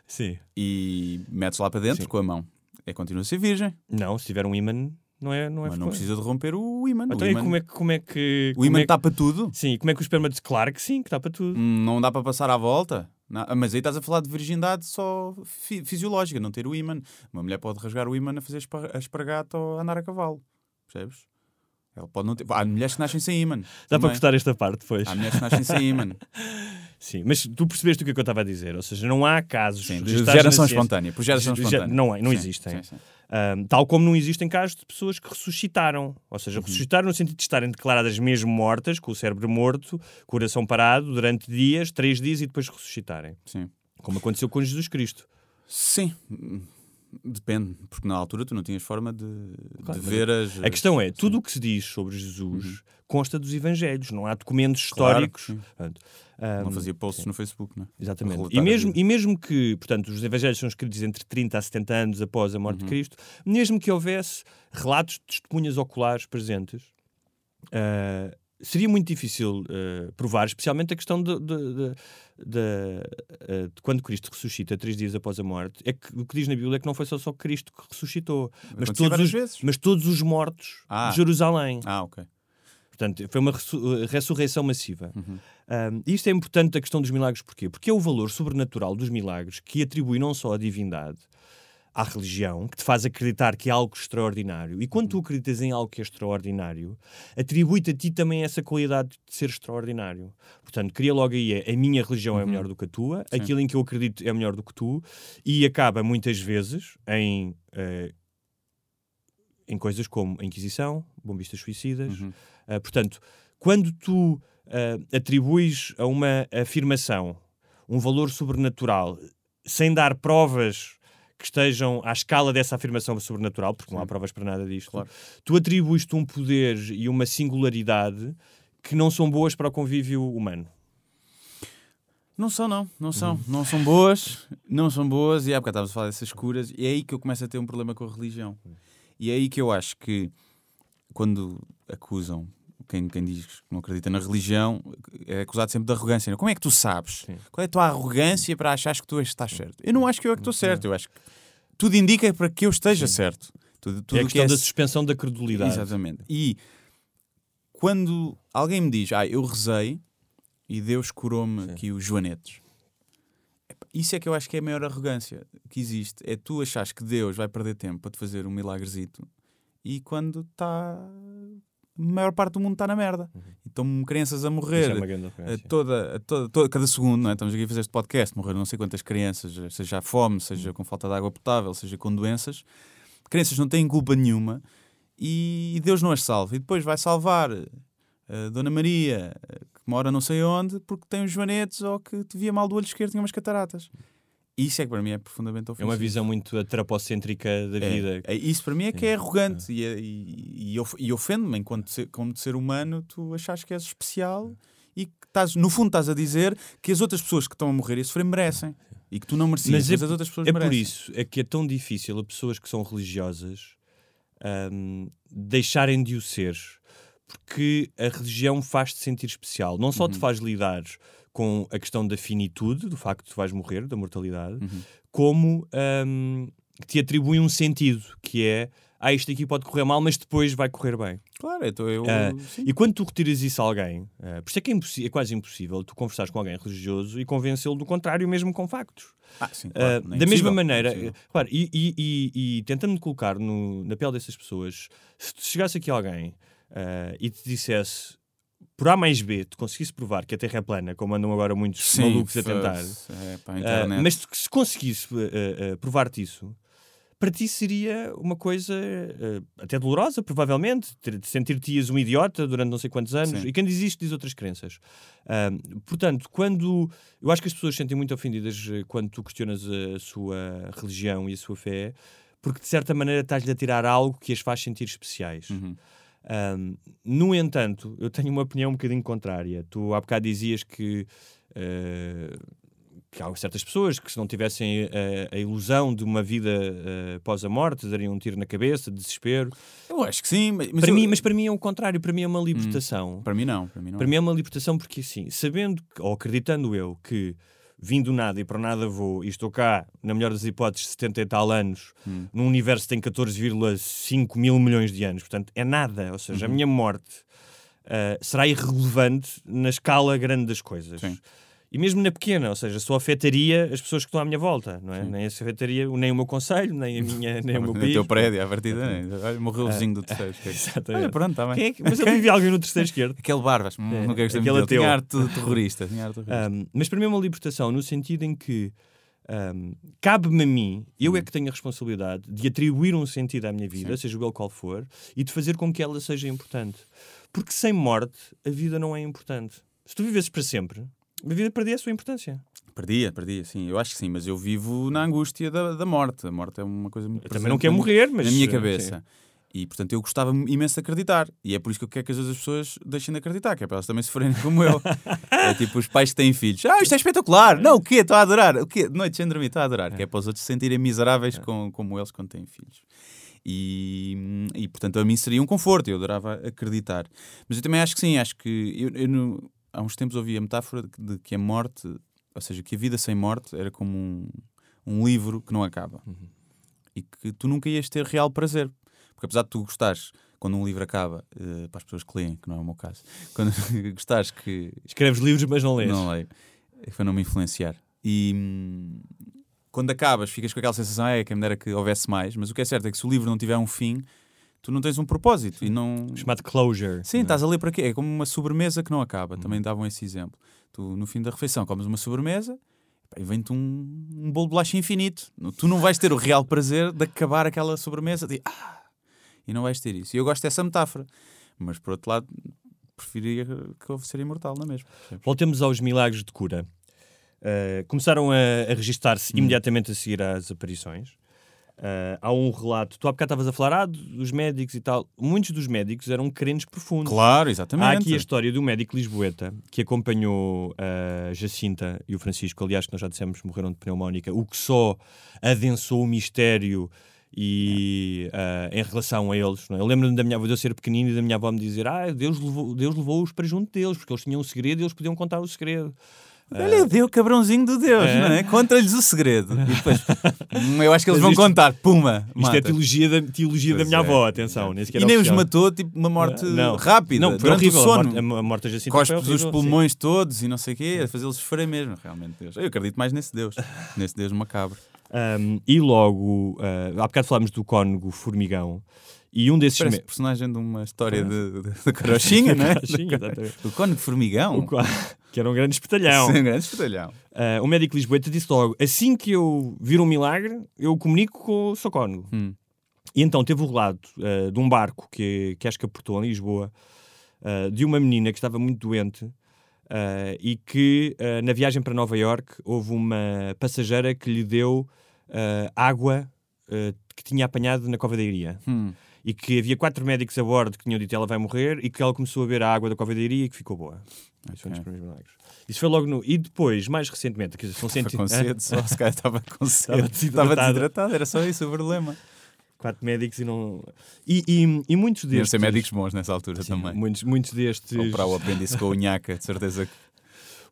Sim. E metes lá para dentro Sim. com a mão. É continua a ser virgem, Não, se tiver um ímã, não é, não é mas não precisa de romper o ímã. Então, o ímã, como é, que- como é que. o é que- tapa tudo. Sim, como é que o esperma diz? Claro que sim, que tapa tudo. Hum, Não dá para passar à volta. Não, mas aí estás a falar de virgindade só fi- fisiológica, não ter o ímã. Uma mulher pode rasgar o ímã a fazer a espargata ou a andar a cavalo. Percebes? Ela pode não ter. Há mulheres que nascem sem ímã. Dá para também. cortar esta parte depois. Há mulheres que nascem sem ímã. Sim, mas tu percebeste o que é que eu estava a dizer. Ou seja, não há casos Sim, de geração espontânea. Por geração Ge- ge- espontânea. Não, é, não Sim, existem. sim. Ahm, tal como não existem casos de pessoas que ressuscitaram. Ou seja, Uhum. ressuscitaram no sentido de estarem declaradas mesmo mortas, com o cérebro morto, coração parado, durante dias, três dias e depois ressuscitarem. Sim. Como aconteceu com Jesus Cristo. Sim. Depende, porque na altura tu não tinhas forma de, Claro, de ver as. A questão é, tudo o que se diz sobre Jesus consta dos evangelhos, não há documentos Uhum. Claro, históricos. sim. Portanto, Não fazia posts no Facebook, não é? Exatamente. E mesmo, e mesmo que, portanto, os evangelhos são escritos entre 30 a 70 anos após a morte Uhum. de Cristo, mesmo que houvesse relatos de testemunhas oculares presentes, ah, seria muito difícil ah, provar, especialmente a questão de, de- de- de- ah, de quando Cristo ressuscita, três dias após a morte. É que o que diz na Bíblia é que não foi só, só Cristo que ressuscitou, mas todos, os, vezes. mas todos os mortos Ah. de Jerusalém. Ah, ok. Portanto, foi uma ressu- ressurreição massiva. Uhum. Um, isto é importante da questão dos milagres, porquê? Porque é o valor sobrenatural dos milagres que atribui não só a divindade à religião, que te faz acreditar que é algo extraordinário. E quando tu Uhum. acreditas em algo que é extraordinário, atribui-te a ti também essa qualidade de ser extraordinário. Portanto, cria logo aí a, minha religião é melhor do que a tua, Uhum. Sim. aquilo em que eu acredito é melhor do que tu, e acaba muitas vezes em. eh, em coisas como a Inquisição, bombistas suicidas. Uhum. Uh, portanto, quando tu uh, atribuis a uma afirmação um valor sobrenatural sem dar provas que estejam à escala dessa afirmação sobrenatural, porque não há provas para nada disto, Claro. tu atribuis-te um poder e uma singularidade que não são boas para o convívio humano. Não são, não. Não são. Uhum. Não são boas. Não são boas. E há bocado estávamos a falar dessas curas. E é aí que eu começo a ter um problema com a religião. E é aí que eu acho que quando acusam quem, quem diz que não acredita na religião, é acusado sempre de arrogância. não é? Como é que tu sabes? Sim. Qual é a tua arrogância para achares que tu estás certo? Eu não acho que eu é que estou certo. Eu acho que tudo indica para que eu esteja certo. Tudo, tudo é a o que questão é da suspensão da credulidade. Exatamente. E quando alguém me diz, ah, eu rezei e Deus curou-me aqui os joanetes. Isso é que eu acho que é a maior arrogância que existe. É tu achares que Deus vai perder tempo para te fazer um milagrezito e quando está. A maior parte do mundo está na merda. Então, crianças a Isso morrer é a toda, a toda, toda- cada segundo, não é? estamos aqui a fazer este podcast, morreram não sei quantas crianças, seja à fome, seja com falta de água potável, seja com doenças. Crianças não têm culpa nenhuma e Deus não as salva. E depois vai salvar a Dona Maria, eh, que mora não sei onde, porque tem uns joanetes ou que te via mal do olho esquerdo e tinha umas cataratas. Isso é que para mim é profundamente É ofensivo. uma visão muito antropocêntica da É, vida. é, isso para mim é que é arrogante e, é- e, e, e ofende-me enquanto ser, como ser humano tu achas que és especial e que estás, no fundo estás a dizer que as outras pessoas que estão a morrer e a sofrer merecem e que tu não merecias, mas, Mas é, as outras pessoas é merecem. por isso é que é tão difícil a pessoas que são religiosas ahm, deixarem de o ser. Porque a religião faz-te sentir especial. Não Uhum. só te faz lidar com a questão da finitude, do facto de tu vais morrer, da mortalidade, Uhum. como que te atribui um sentido, que é ah, isto aqui pode correr mal, mas depois vai correr bem. Claro, então eu. Sim. e quando tu retiras isso a alguém, ah, por isso é que é, é quase impossível tu conversares com alguém religioso e convencê-lo do contrário, mesmo com factos. Ah, sim, Ah, claro, é da mesma maneira, é claro, e, e, e, e tentando me colocar no- na pele dessas pessoas, se tu chegasse aqui alguém ah, e te dissesse por A mais B, tu conseguisse provar que a Terra é plana, como andam agora muitos Sim, malucos a tentar, é, a internet. mas se conseguisse ah, ah, provar-te isso, para ti seria uma coisa até dolorosa, provavelmente, sentir-te-ias um idiota durante não sei quantos anos. Sim. E quem diz isto diz outras crenças. Portanto, quando. Eu acho que as pessoas se sentem muito ofendidas quando tu questionas a sua religião e a sua fé, porque de certa maneira estás-lhe a tirar algo que as faz sentir especiais. Uhum. Um, no entanto, eu tenho uma opinião um bocadinho contrária. Tu há bocado dizias que, eh, que há certas pessoas que, se não tivessem eh, a ilusão de uma vida eh, após a morte, dariam um tiro na cabeça, de desespero. Eu acho que sim, mas, mas para eu- mim, mas para mim é o contrário. Para mim é uma libertação. Para mim não, para mim não. Para mim é uma libertação porque, assim, sabendo que- ou acreditando eu que vim do nada e para nada vou e estou cá, na melhor das hipóteses, 70 e tal anos, Hum. num universo que tem 14,5 mil milhões de anos. Portanto, é nada. Ou seja, Uhum. a minha morte ah, será irrelevante na escala grande das coisas. Sim. E mesmo na pequena, ou seja, só afetaria as pessoas que estão à minha volta, não é? Nem se afetaria nem o meu conselho, nem, a minha, nem o meu país. teu prédio, à partida, né? Olha, morreu o vizinho do terceiro. esquerdo. Exatamente. Olha, pronto, está bem. É que- Mas ele vivia alguém no terceiro esquerdo. Aquele Barbas, hum, É, não quero gostar aquele muito dele. Tinha arte terrorista. Tinha arte terrorista. Um, mas para mim é uma libertação no sentido em que um, cabe-me a mim, eu é que tenho a responsabilidade de atribuir um sentido à minha vida, seja ele qual for, e de fazer com que ela seja importante. Porque sem morte a vida não é importante. Se tu vivesses para sempre, a vida perdia a sua importância. Perdia, perdia, sim. Eu acho que sim, mas eu vivo na angústia da, da morte. A morte é uma coisa muito Eu também não quero morrer, mas, Na minha eh, cabeça. E, portanto, eu gostava imenso de acreditar. E é por isso que eu quero que às vezes as pessoas deixem de acreditar, que é para elas também sofrerem como eu. é tipo os pais que têm filhos. Ah, isto é espetacular! Não, o quê? Estou a adorar. O quê? De noite sem dormir, estou a adorar. Que é para os outros se sentirem miseráveis com, como eles quando têm filhos. E, e, portanto, a mim seria um conforto. Eu adorava acreditar. Mas eu também acho que sim. Acho que eu, eu no- há uns tempos ouvi a metáfora de que a morte, ou seja, que a vida sem morte era como um, um livro que não acaba. E que tu nunca ias ter real prazer. Porque apesar de tu gostares, quando um livro acaba, eh, para as pessoas que leem, que não é o meu caso, quando gostares que. Escreves livros, mas não lês. Não leio. Para não me influenciar. E hum, quando acabas, ficas com aquela sensação, é quem me dera que houvesse mais, mas o que é certo é que se o livro não tiver um fim, tu não tens um propósito e não. Chamado closure. Sim, estás a ler para quê? É como uma sobremesa que não acaba. Também davam esse exemplo. Tu, no fim da refeição, comes uma sobremesa e vem-te um, um bolo de bolacha infinito. Tu não vais ter o real prazer de acabar aquela sobremesa de, ah, e não vais ter isso. E eu gosto dessa metáfora. Mas por outro lado, preferia que eu ser imortal, não é mesmo? Voltemos aos milagres de cura. Uh, começaram a, a registar-se imediatamente a seguir às aparições. Uh, há um relato, tu há bocado estavas a falar ah, dos médicos e tal. Muitos dos médicos eram crentes profundos. Claro, exatamente. Há aqui a história do médico lisboeta que acompanhou a Jacinta e o Francisco, aliás, que nós já dissemos morreram de pneumónica, o que só adensou o mistério e ah, em relação a eles. É? Eu lembro-me da minha avó de eu ser pequenino e da minha avó me dizer: Ah, Deus levou- Deus levou-os para junto deles, porque eles tinham um segredo e eles podiam contar o segredo. Olha, deu cabrãozinho do Deus, É. não é? Conta-lhes o segredo. E depois, eu acho que eles vão isto- contar, puma. Isto é teologia da, teologia da minha é, avó, atenção. Nem E é nem os oficial. matou, tipo, uma morte Não. rápida, Não, durante horrível. o A sono. morte, a morte Jacinta os horrível, sim. pulmões todos e não sei o quê, a fazê-los sofrer mesmo, realmente. Deus. Eu acredito mais nesse Deus, nesse Deus macabro. Um, e logo, uh, há bocado falámos do cónego formigão, e um desses. Parece me- personagem de uma história de, de, de carochinha, não é? Carochinha, exatamente. Do de formigão. Que era um grande espetalhão. Sim, um grande espetalhão. Uh, o médico lisboeta disse logo: assim que eu vir um milagre, eu comunico com o seu cónego. Hum. E então teve o relato uh, de um barco que, que acho que aportou em Lisboa, uh, de uma menina que estava muito doente. e que na viagem para Nova York houve uma passageira que lhe deu água que tinha apanhado na cova da Iria. Hum. E que havia quatro médicos a bordo que tinham dito ela vai morrer e que ela começou a beber a água da cova da Iria e que ficou boa. Isso foi um dos primeiros milagres. Isso foi logo no. E depois, mais recentemente, dizer, são cento... com sede, só se calhar estava com sede. Estava desidratado, era só isso o problema. quatro médicos e não. E, e, e muitos Deviam destes. ser médicos bons nessa altura Sim, também. Muitos, muitos destes. Ou para o apêndice com a unhaca, de certeza que.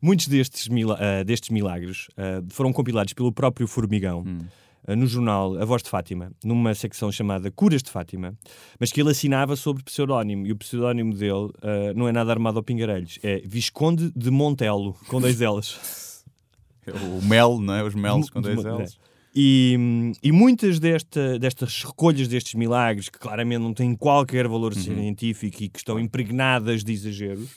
Muitos destes, mila- ah, destes milagres ah, foram compilados pelo próprio Formigão. Hum. Eh, no jornal A Voz de Fátima, numa secção chamada Curas de Fátima, mas que ele assinava sobre pseudónimo. E o pseudónimo dele eh, não é nada armado ao pingarelhos, é Visconde de Montelo, com dois L's. O mel, não é? Os melos com dois L's. E, hum, e muitas desta, destas recolhas destes milagres, que claramente não têm qualquer valor Uhum. científico e que estão impregnadas de exageros,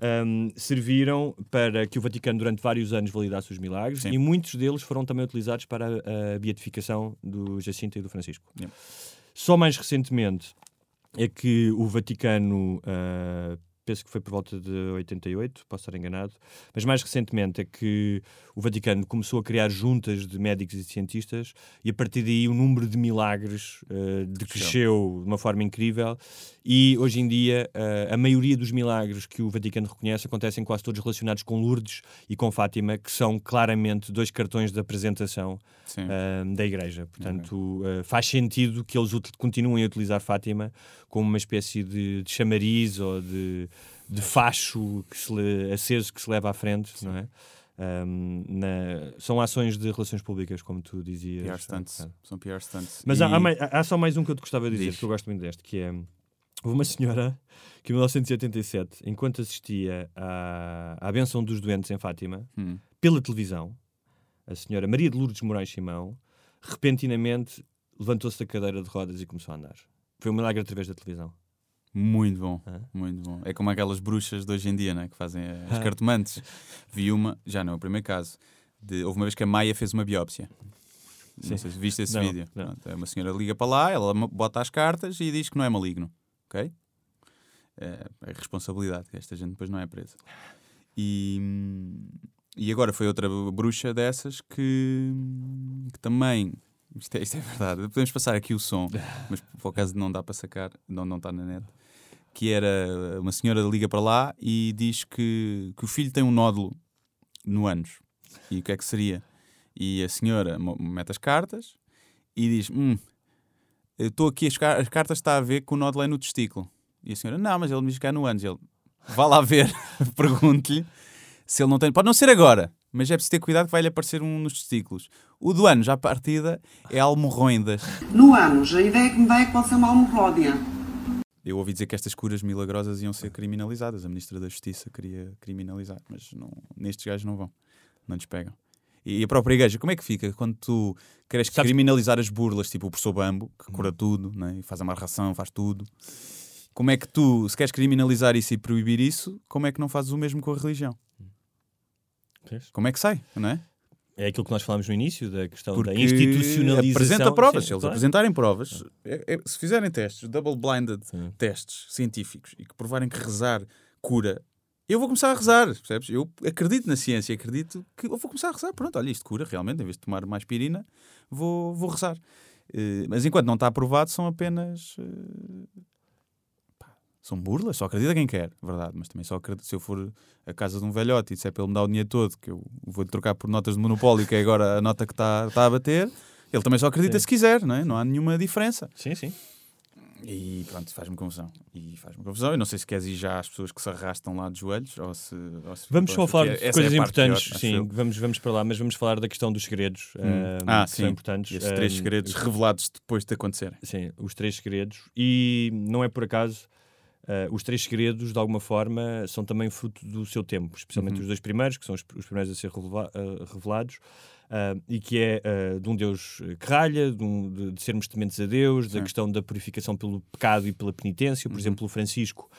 hum, serviram para que o Vaticano durante vários anos validasse os milagres Sim. e muitos deles foram também utilizados para a, a beatificação do Jacinto e do Francisco. Yeah. Só mais recentemente é que o Vaticano, ah, penso que foi por volta de 88, posso estar enganado, mas mais recentemente é que o Vaticano começou a criar juntas de médicos e cientistas e a partir daí o número de milagres ah, decresceu de uma forma incrível e hoje em dia ah, a maioria dos milagres que o Vaticano reconhece acontecem quase todos relacionados com Lourdes e com Fátima, que são claramente dois cartões de apresentação Sim. ah, da Igreja. Portanto, ah, faz sentido que eles continuem a utilizar Fátima como uma espécie de, de chamariz ou de, de facho que se le- aceso que se leva à frente, não é? Ahm, na- são ações de relações públicas, como tu dizias. PR stunts. São PR stunts. Mas E- há, há há só mais um que eu te gostava de dizer, Diz. que eu gosto muito deste, que é houve uma senhora que em 1987, enquanto assistia à, à benção dos doentes em Fátima, Hum. pela televisão, a senhora Maria de Lourdes Moraes Simão, repentinamente levantou-se da cadeira de rodas e começou a andar. Foi um milagre através da televisão. Muito bom, muito bom. É como aquelas bruxas de hoje em dia, né? que fazem eh, as Ah. cartomantes. Vi uma, já não é o primeiro caso, de- houve uma vez que a Maia fez uma biópsia. Sim. Não sei se viste esse Não, vídeo. não. Pronto, é uma senhora liga para lá, ela bota as cartas e diz que não é maligno. Ok? É, é responsabilidade, que esta gente depois não é presa. E, hum, e agora foi outra bruxa dessas que, que também. Isto é, isto é verdade. Podemos passar aqui o som, mas por acaso não dá para sacar, não, não está na net. Que era uma senhora liga para lá e diz que, que o filho tem um nódulo no ânus. E o que é que seria? E a senhora mete as cartas e diz: Hum, estou aqui, as, car- as cartas está a ver que o nódulo é no testículo. E a senhora: Não, mas ele me diz que é no ânus. Ele: Vá lá ver, pergunte-lhe se ele não tem. Pode não ser agora, mas é preciso ter cuidado que vai-lhe aparecer um nos testículos. O do ânus, à partida, é almorroindas. No ânus, a ideia que me dá é que pode ser uma almorródia. Eu ouvi dizer que estas curas milagrosas iam ser criminalizadas. A Ministra da Justiça queria criminalizar, mas não, nestes gajos não vão. Não lhes pegam. E a própria igreja, como é que fica quando tu queres Sabes- criminalizar as burlas, tipo o professor Bambo, que cura tudo, né? e faz amarração, faz tudo? Como é que tu, se queres criminalizar isso e proibir isso, como é que não fazes o mesmo com a religião? Como é que sai, não é? É aquilo que nós falámos no início, da questão Porque da institucionalização. apresenta provas. Sim, se eles claro. apresentarem provas, é- é- se fizerem testes, double-blinded testes científicos e que provarem que rezar cura, eu vou começar a rezar, percebes? Eu acredito na ciência, acredito que eu vou começar a rezar. Pronto, olha, isto cura realmente, em vez de tomar mais pirina, vou, vou rezar. Eh, mas enquanto não está aprovado, são apenas. pá, são burlas, só acredita quem quer, verdade. Mas também só acredito, se eu for a casa de um velhote e disser para ele me dar o dinheiro todo, que eu vou trocar por notas de monopólio, que é agora a nota que está está a bater, ele também só acredita Sim. se quiser, não é? Não há nenhuma diferença. Sim, sim. E pronto, faz-me confusão. E faz-me confusão. Eu não sei se queres ir já às pessoas que se arrastam lá de joelhos ou se. ou se Vamos só falar de é coisas pior, importantes, acho sim, vamos, vamos para lá, mas vamos falar da questão dos segredos, Hum. ah, Ah, que sim. são importantes. Esses três Ah, segredos revelados depois de acontecerem. Sim, os três segredos. E não é por acaso, ah, os três segredos, de alguma forma, são também fruto do seu tempo, especialmente Uhum. os dois primeiros, que são os, os primeiros a ser releva- ah, revelados, ah, e que é de um Deus que ralha, de, um- de- de sermos tementes a Deus, da Sim. questão da purificação pelo pecado e pela penitência. Por Uhum. exemplo, o Francisco,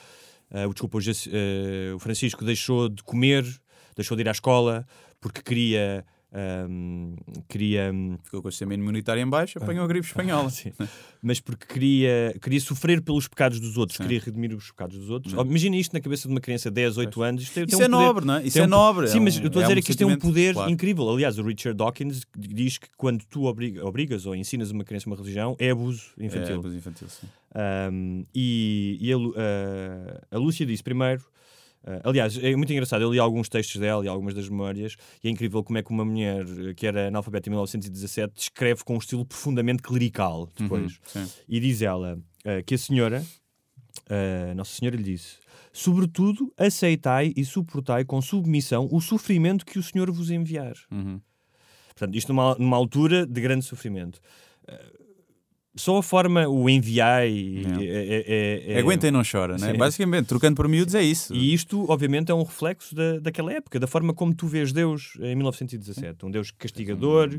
o, desculpa, o, o Francisco deixou de comer, deixou de ir à escola, porque queria. Ahm, queria Ficou com o sistema imunitário em baixo, apanhou a gripe espanhola. Mas porque queria, queria sofrer pelos pecados dos outros, Sim. queria redimir os pecados dos outros. Hum. Imagina isto na cabeça de uma criança de 10, 8 anos. Isto, Isso tem é um poder- nobre, não é? Isso é um po- nobre. Sim, é mas um- eu estou a é dizer um é que isto tem um poder claro. incrível. Aliás, o Richard Dawkins diz que quando tu obriga- obrigas ou ensinas uma criança uma religião, é abuso infantil. É, abuso infantil, sim. Um, e e a, a- a Lúcia disse primeiro. Uh, aliás, é muito engraçado. Eu li alguns textos dela e algumas das memórias, e é incrível como é que uma mulher uh, que era analfabeta em 1917 escreve com um estilo profundamente clerical depois. Uhum. E diz ela uh, que a senhora, uh, Nossa Senhora lhe disse: Sobretudo, aceitai e suportai com submissão o sofrimento que o Senhor vos enviar. Uhum. Portanto, isto numa, numa altura de grande sofrimento. Só a forma, o enviar e. Não. É, é, é- é- Aguenta e não chora, né? Basicamente, trocando por miúdos é isso. E isto, obviamente, é um reflexo da, daquela época, da forma como tu vês Deus em 1917. Um Deus castigador,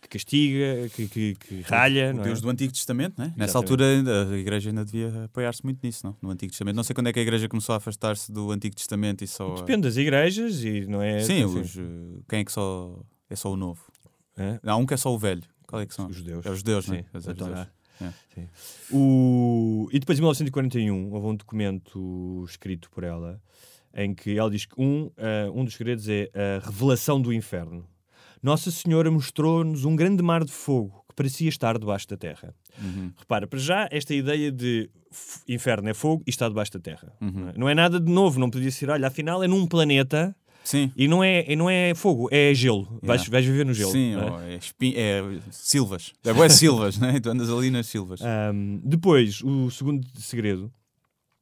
que castiga, que, que, que ralha. O é? Deus do Antigo Testamento, né? Nessa altura a igreja ainda devia apoiar-se muito nisso, não? No Antigo Testamento. Não sei quando é que a igreja começou a afastar-se do Antigo Testamento e só. Depende das igrejas e não é. Sim, assim, os, eh, quem é que só. É só o novo? é? Há um que é só o velho. Qual é que são? Os judeus. É os judeus, Sim, né? Os judeus. É. O... E depois, em 1941, houve um documento escrito por ela em que ela diz que um, eh, um dos segredos é a revelação do inferno. Nossa Senhora mostrou-nos um grande mar de fogo que parecia estar debaixo da terra. Uhum. Repara, para já, esta ideia de inferno é fogo e está debaixo da terra. Uhum. Não, é? Não é nada de novo, não podia ser, olha, afinal é num planeta Sim. e não é, não é fogo, é gelo. Vais, Yeah. vais viver no gelo. Sim, é? ou é, é silvas. É boas silvas, né? Tu andas ali nas silvas. Ahm, depois, o segundo segredo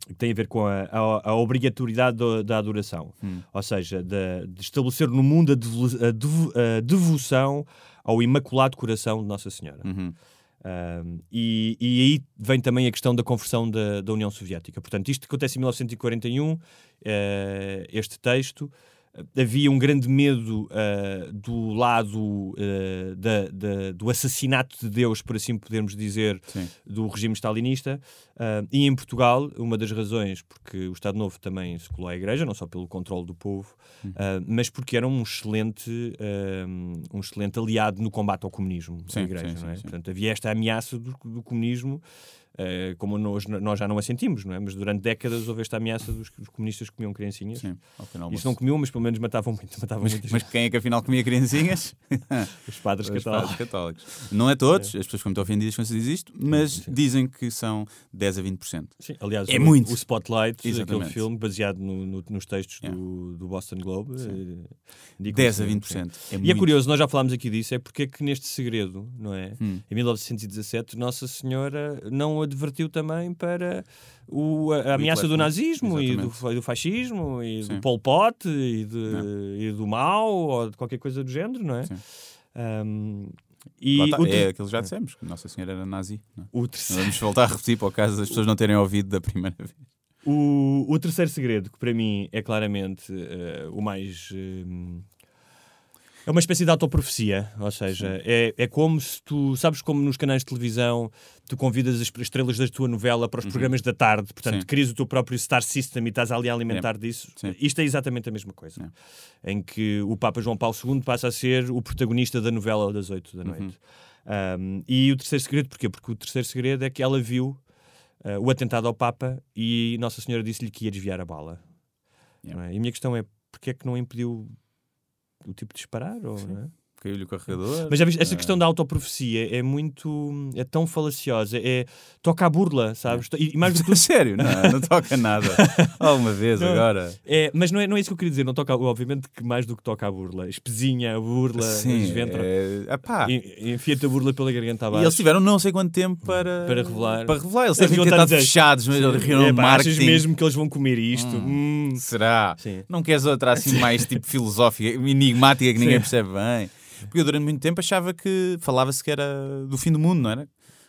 que tem a ver com a, a- a obrigatoriedade do- da adoração, Hum. ou seja, de, de estabelecer no mundo a, devo- devo- a devoção ao Imaculado Coração de Nossa Senhora. Uhum. Ahm, e, e aí vem também a questão da conversão da, da União Soviética. Portanto, isto acontece em 1941, eh, este texto. Havia um grande medo eh, do lado eh, da- da- do assassinato de Deus, por assim podermos dizer, Sim. do regime stalinista. Ah, e em Portugal, uma das razões, porque o Estado Novo também se colou à Igreja, não só pelo controle do povo, Hum. ah, mas porque era um excelente, um excelente aliado no combate ao comunismo Sim, da Igreja. sim, é? sim, sim. Portanto, havia esta ameaça do, do comunismo. Ah, como nós, nós já não a sentimos, não é? Mas durante décadas houve esta ameaça dos, dos comunistas que comiam criancinhas. Sim, ao final Isso não comiam, mas pelo menos matavam muito, matavam Mas, muitas mas quem é que afinal comia criancinhas? os padres Os católicos. padres católicos. Não é todos, as pessoas ficam muito ofendidas quando se diz isto, mas dizem que são 10 a 20%. Sim, aliás, É o, muito. o Spotlight, aquele Exatamente. filme baseado no- no- nos textos Yeah. do, do Boston Globe, eh, indica 10 a isso, 20%. É E é curioso, nós já falámos aqui disso, é porque é que neste segredo, não é? Hum. Em 1917, Nossa Senhora não advertiu também para o- a, a ameaça do Hitler, não é? nazismo e do, fa- do fascismo e Sim. do Pol Pot e, de- Não. e do mal ou de qualquer coisa do género, não é? Sim. Ahm, e está, o, é aquilo que já dissemos, que Nossa Senhora era nazi. não é? terceiro- Vamos voltar a repetir para o caso das pessoas não terem ouvido da primeira vez. O, o terceiro segredo, que para mim é claramente eh, o mais. eh, é uma espécie de autoprofecia, ou seja, é, é como se tu, sabes como nos canais de televisão tu convidas as estrelas da tua novela para os programas da tarde, portanto Uhum. Sim. crias o teu próprio star system e estás ali a alimentar disso. Sim. Isto é exatamente a mesma coisa, em que o Papa João Paulo II passa a ser o protagonista da novela das oito da noite. Uhum. Um, e o terceiro segredo, porquê? Porque o terceiro segredo é que ela viu uh, o atentado ao Papa e Nossa Senhora disse-lhe que ia desviar a bala. Yeah. é? E a minha questão é, porquê é que não impediu o tipo de disparar? Ou, não? Caiu-lhe o carregador. Mas já viste, esta eh, questão da autoprofecia é muito, é tão falaciosa, é, toca à burla, sabes? E, e mais do que tudo, Sério, não, não toca nada. Alguma vez Não. agora. é, mas não é, não é isso que eu queria dizer, não toca, obviamente que mais do que toca à burla, espezinha a burla, Sim, desventra, é, epá. e- enfia-te a burla pela garganta E abaixo. eles tiveram não sei quanto tempo para, Para revelar. Para revelar. Eles deviam ter a estado fechados, mas eles riram no Epá, achas mesmo que eles vão comer isto? Hum, Hum. Será? Sim. Não queres outra assim mais tipo filosófica, enigmática que ninguém Sim. percebe bem? Porque eu durante muito tempo achava que falava-se que era do fim do mundo, não era?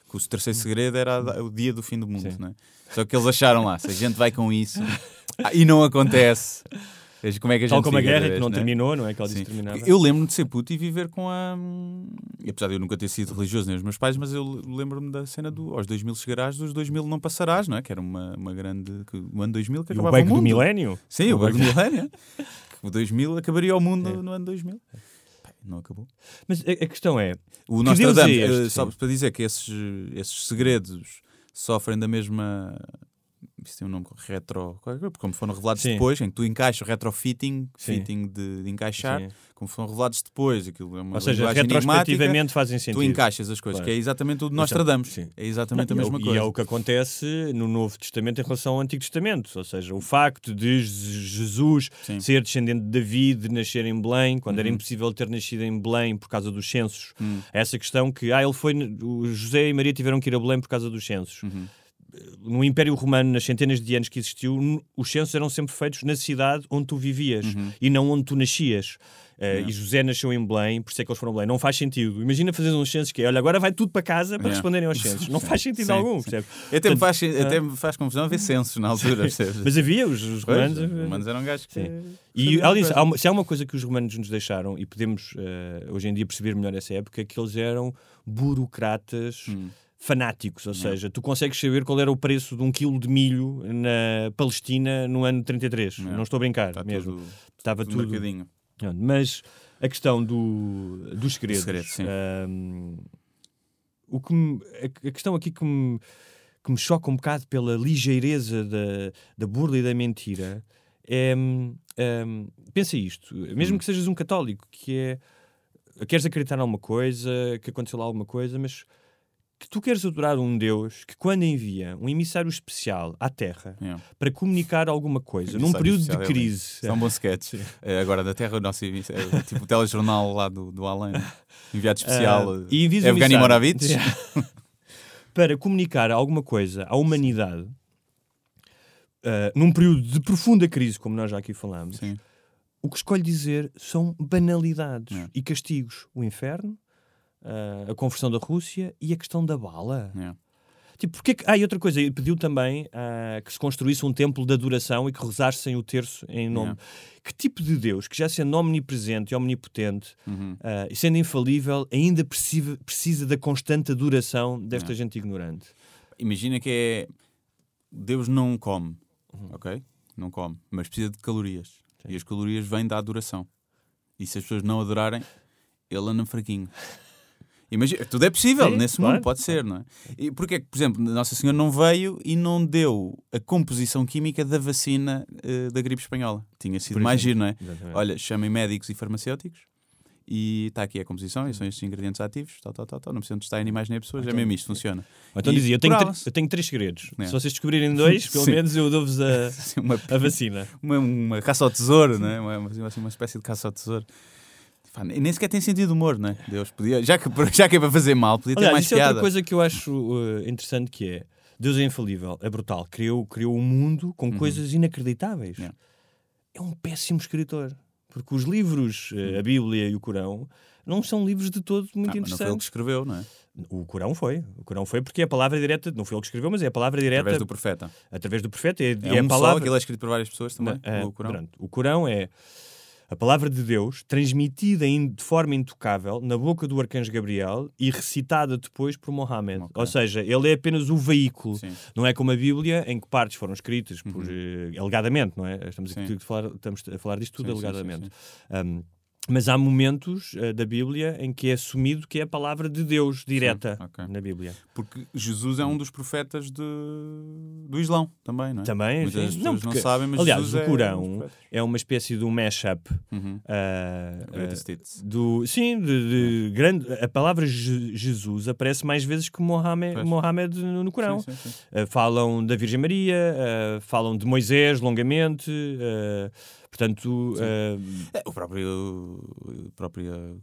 Que o terceiro segredo era o dia do fim do mundo, Sim. não é? Só que eles acharam lá, se a gente vai com isso ah, e não acontece. Veja como é que a gente Tal como a guerra, vês, que não é? terminou, não é? Que ela disse terminava. Eu lembro-me de ser puto e viver com a. E apesar de eu nunca ter sido religioso nem os meus pais, mas eu lembro-me da cena do aos 2000 chegarás, dos 2000 não passarás, não é? Que era uma, uma grande. O ano 2000 que E o acabava o, do milénio? Sim, o O bug do milénio. O 2000 acabaria o mundo É. no ano 2000. Pá, Não acabou. Mas a, a questão é, O Nostradamus, é este? eh, só para dizer que esses, esses segredos sofrem da mesma. Isso tem um nome retro. Como foram revelados Sim. depois, em que tu encaixas o retrofitting, Sim. fitting de, de encaixar, Sim. como foram revelados depois, aquilo é uma ou seja, retrospectivamente fazem sentido. tu encaixas as coisas, Claro. que é exatamente o de Mas, Nostradamus. sim. É exatamente Não, a e mesma E coisa. é o que acontece no Novo Testamento em relação ao Antigo Testamento. Ou seja, o facto de Je- Jesus ser descendente de David, de nascer em Belém, quando era Uhum. impossível ter nascido em Belém por causa dos censos. Hum. Essa questão que, ah, ele foi. José e Maria tiveram que ir a Belém por causa dos censos. Uhum. No Império Romano, nas centenas de anos que existiu, os censos eram sempre feitos na cidade onde tu vivias Uhum. e não onde tu nascias. Uh, E José nasceu em Belém, por isso é que eles foram a Belém. Não faz sentido. Imagina fazer uns censos que é, olha, agora vai tudo para casa para Yeah. responderem aos censos. Não faz sentido Sim, algum, sim. Até me, faz, ah, até me faz confusão ver censos na altura. percebes? Mas havia, os, os Pois, romanos. os romanos eram gajos que. Sim. E disso, há uma- se há uma coisa que os romanos nos deixaram, e podemos eh, hoje em dia perceber melhor essa época, é que eles eram burocratas Hum. Fanáticos. Ou seja, tu consegues saber qual era o preço de um quilo de milho na Palestina no ano 33. Não. Não estou a brincar Está mesmo. tudo- Estava tudo tudo. Mas a questão do, dos segredos. segredo, ahm, o que me- a, questão aqui que me, que me choca um bocado pela ligeireza da, da burla e da mentira é. hum, hum, pensa isto, mesmo que sejas um católico, que é. Queres acreditar em alguma coisa, que aconteceu lá alguma coisa, mas que tu queres adorar um Deus que, quando envia um emissário especial à Terra Yeah. para comunicar alguma coisa, num período de é crise. É um bom sketch. É, agora, da Terra, o nosso é, tipo o telejornal lá do, do Além. Enviado especial. Ah, e envias um Evgeny. Moravits. Yeah. para comunicar alguma coisa à humanidade ah, num período de profunda crise, como nós já aqui falamos, Sim. o que escolhe dizer são banalidades Yeah. e castigos. O inferno, ah, a conversão da Rússia e a questão da bala. Yeah. Tipo, porque é que... Ah, e outra coisa, ele pediu também ah, que se construísse um templo de adoração e que rezassem o terço em nome. Yeah. Que tipo de Deus, que já sendo omnipresente e omnipotente Uhum. ah, e sendo infalível, ainda precisa, precisa da constante adoração desta gente ignorante? Imagina que é. Deus não come, Uhum. ok? Não come, mas precisa de calorias. E as calorias vêm da adoração. E se as pessoas não adorarem, ele anda fraquinho. Imagina, tudo é possível Sim, nesse claro. mundo, pode ser, não é? E porquê é que, por exemplo, Nossa Senhora não veio e não deu a composição química da vacina eh, da gripe espanhola? Tinha sido Por mais giro, não é? Exatamente. Olha, chamem médicos e farmacêuticos e está aqui a composição e são estes ingredientes ativos, tal, tal, tal, tal. não precisam testar animais nem pessoas, é mesmo isto, funciona. Então E dizia, eu tenho, eu tenho três segredos. É. Se vocês descobrirem dois, pelo Sim. menos eu dou-vos a, uma, a vacina. uma, uma caça ao tesouro, né? uma, uma, assim, uma espécie de caça ao tesouro. Pá, e nem sequer tem sentido de humor, né? Deus podia, já que, já que é para fazer mal, podia ter mais isso é piada. outra coisa que eu acho uh, interessante que é Deus é infalível, é brutal, criou, criou um mundo com coisas inacreditáveis. Uhum. Yeah. É um péssimo escritor. Porque os livros, uh, a Bíblia e o Corão, não são livros de todo muito Ah, mas não foi ele que interessantes. escreveu, não é? O Corão foi. O Corão foi porque é a palavra direta, não foi ele que escreveu, mas é a palavra direta Através do profeta. através do profeta. É, É, é um a palavra. só, que ele é escrito por várias pessoas também, Ah, o Corão. pronto. O Corão é a palavra de Deus transmitida de forma intocável na boca do arcanjo Gabriel e recitada depois por Mohammed. Ok. Ou seja, ele é apenas o veículo. Sim. Uhum. Não é como a Bíblia, em que partes foram escritas por, eh, alegadamente, não é? Estamos, aqui a falar, estamos a falar disto tudo Sim, sim, sim, alegadamente. Um, mas há momentos eh, da Bíblia em que é assumido que é a palavra de Deus direta ok. na Bíblia. Porque Jesus é um dos profetas de... do Islão também, não é? Também, Muitas sim. pessoas Não, não, porque- sabem, mas aliás, Jesus o é Corão profetas. é uma espécie de um mashup Uhum. ah, hits. do sim de, de grande a palavra Je- Jesus aparece mais vezes que Mohammed, Pois. Mohammed no, no Corão Sim, sim, sim. Falam da Virgem Maria falam de Moisés longamente portanto É, o próprio, o próprio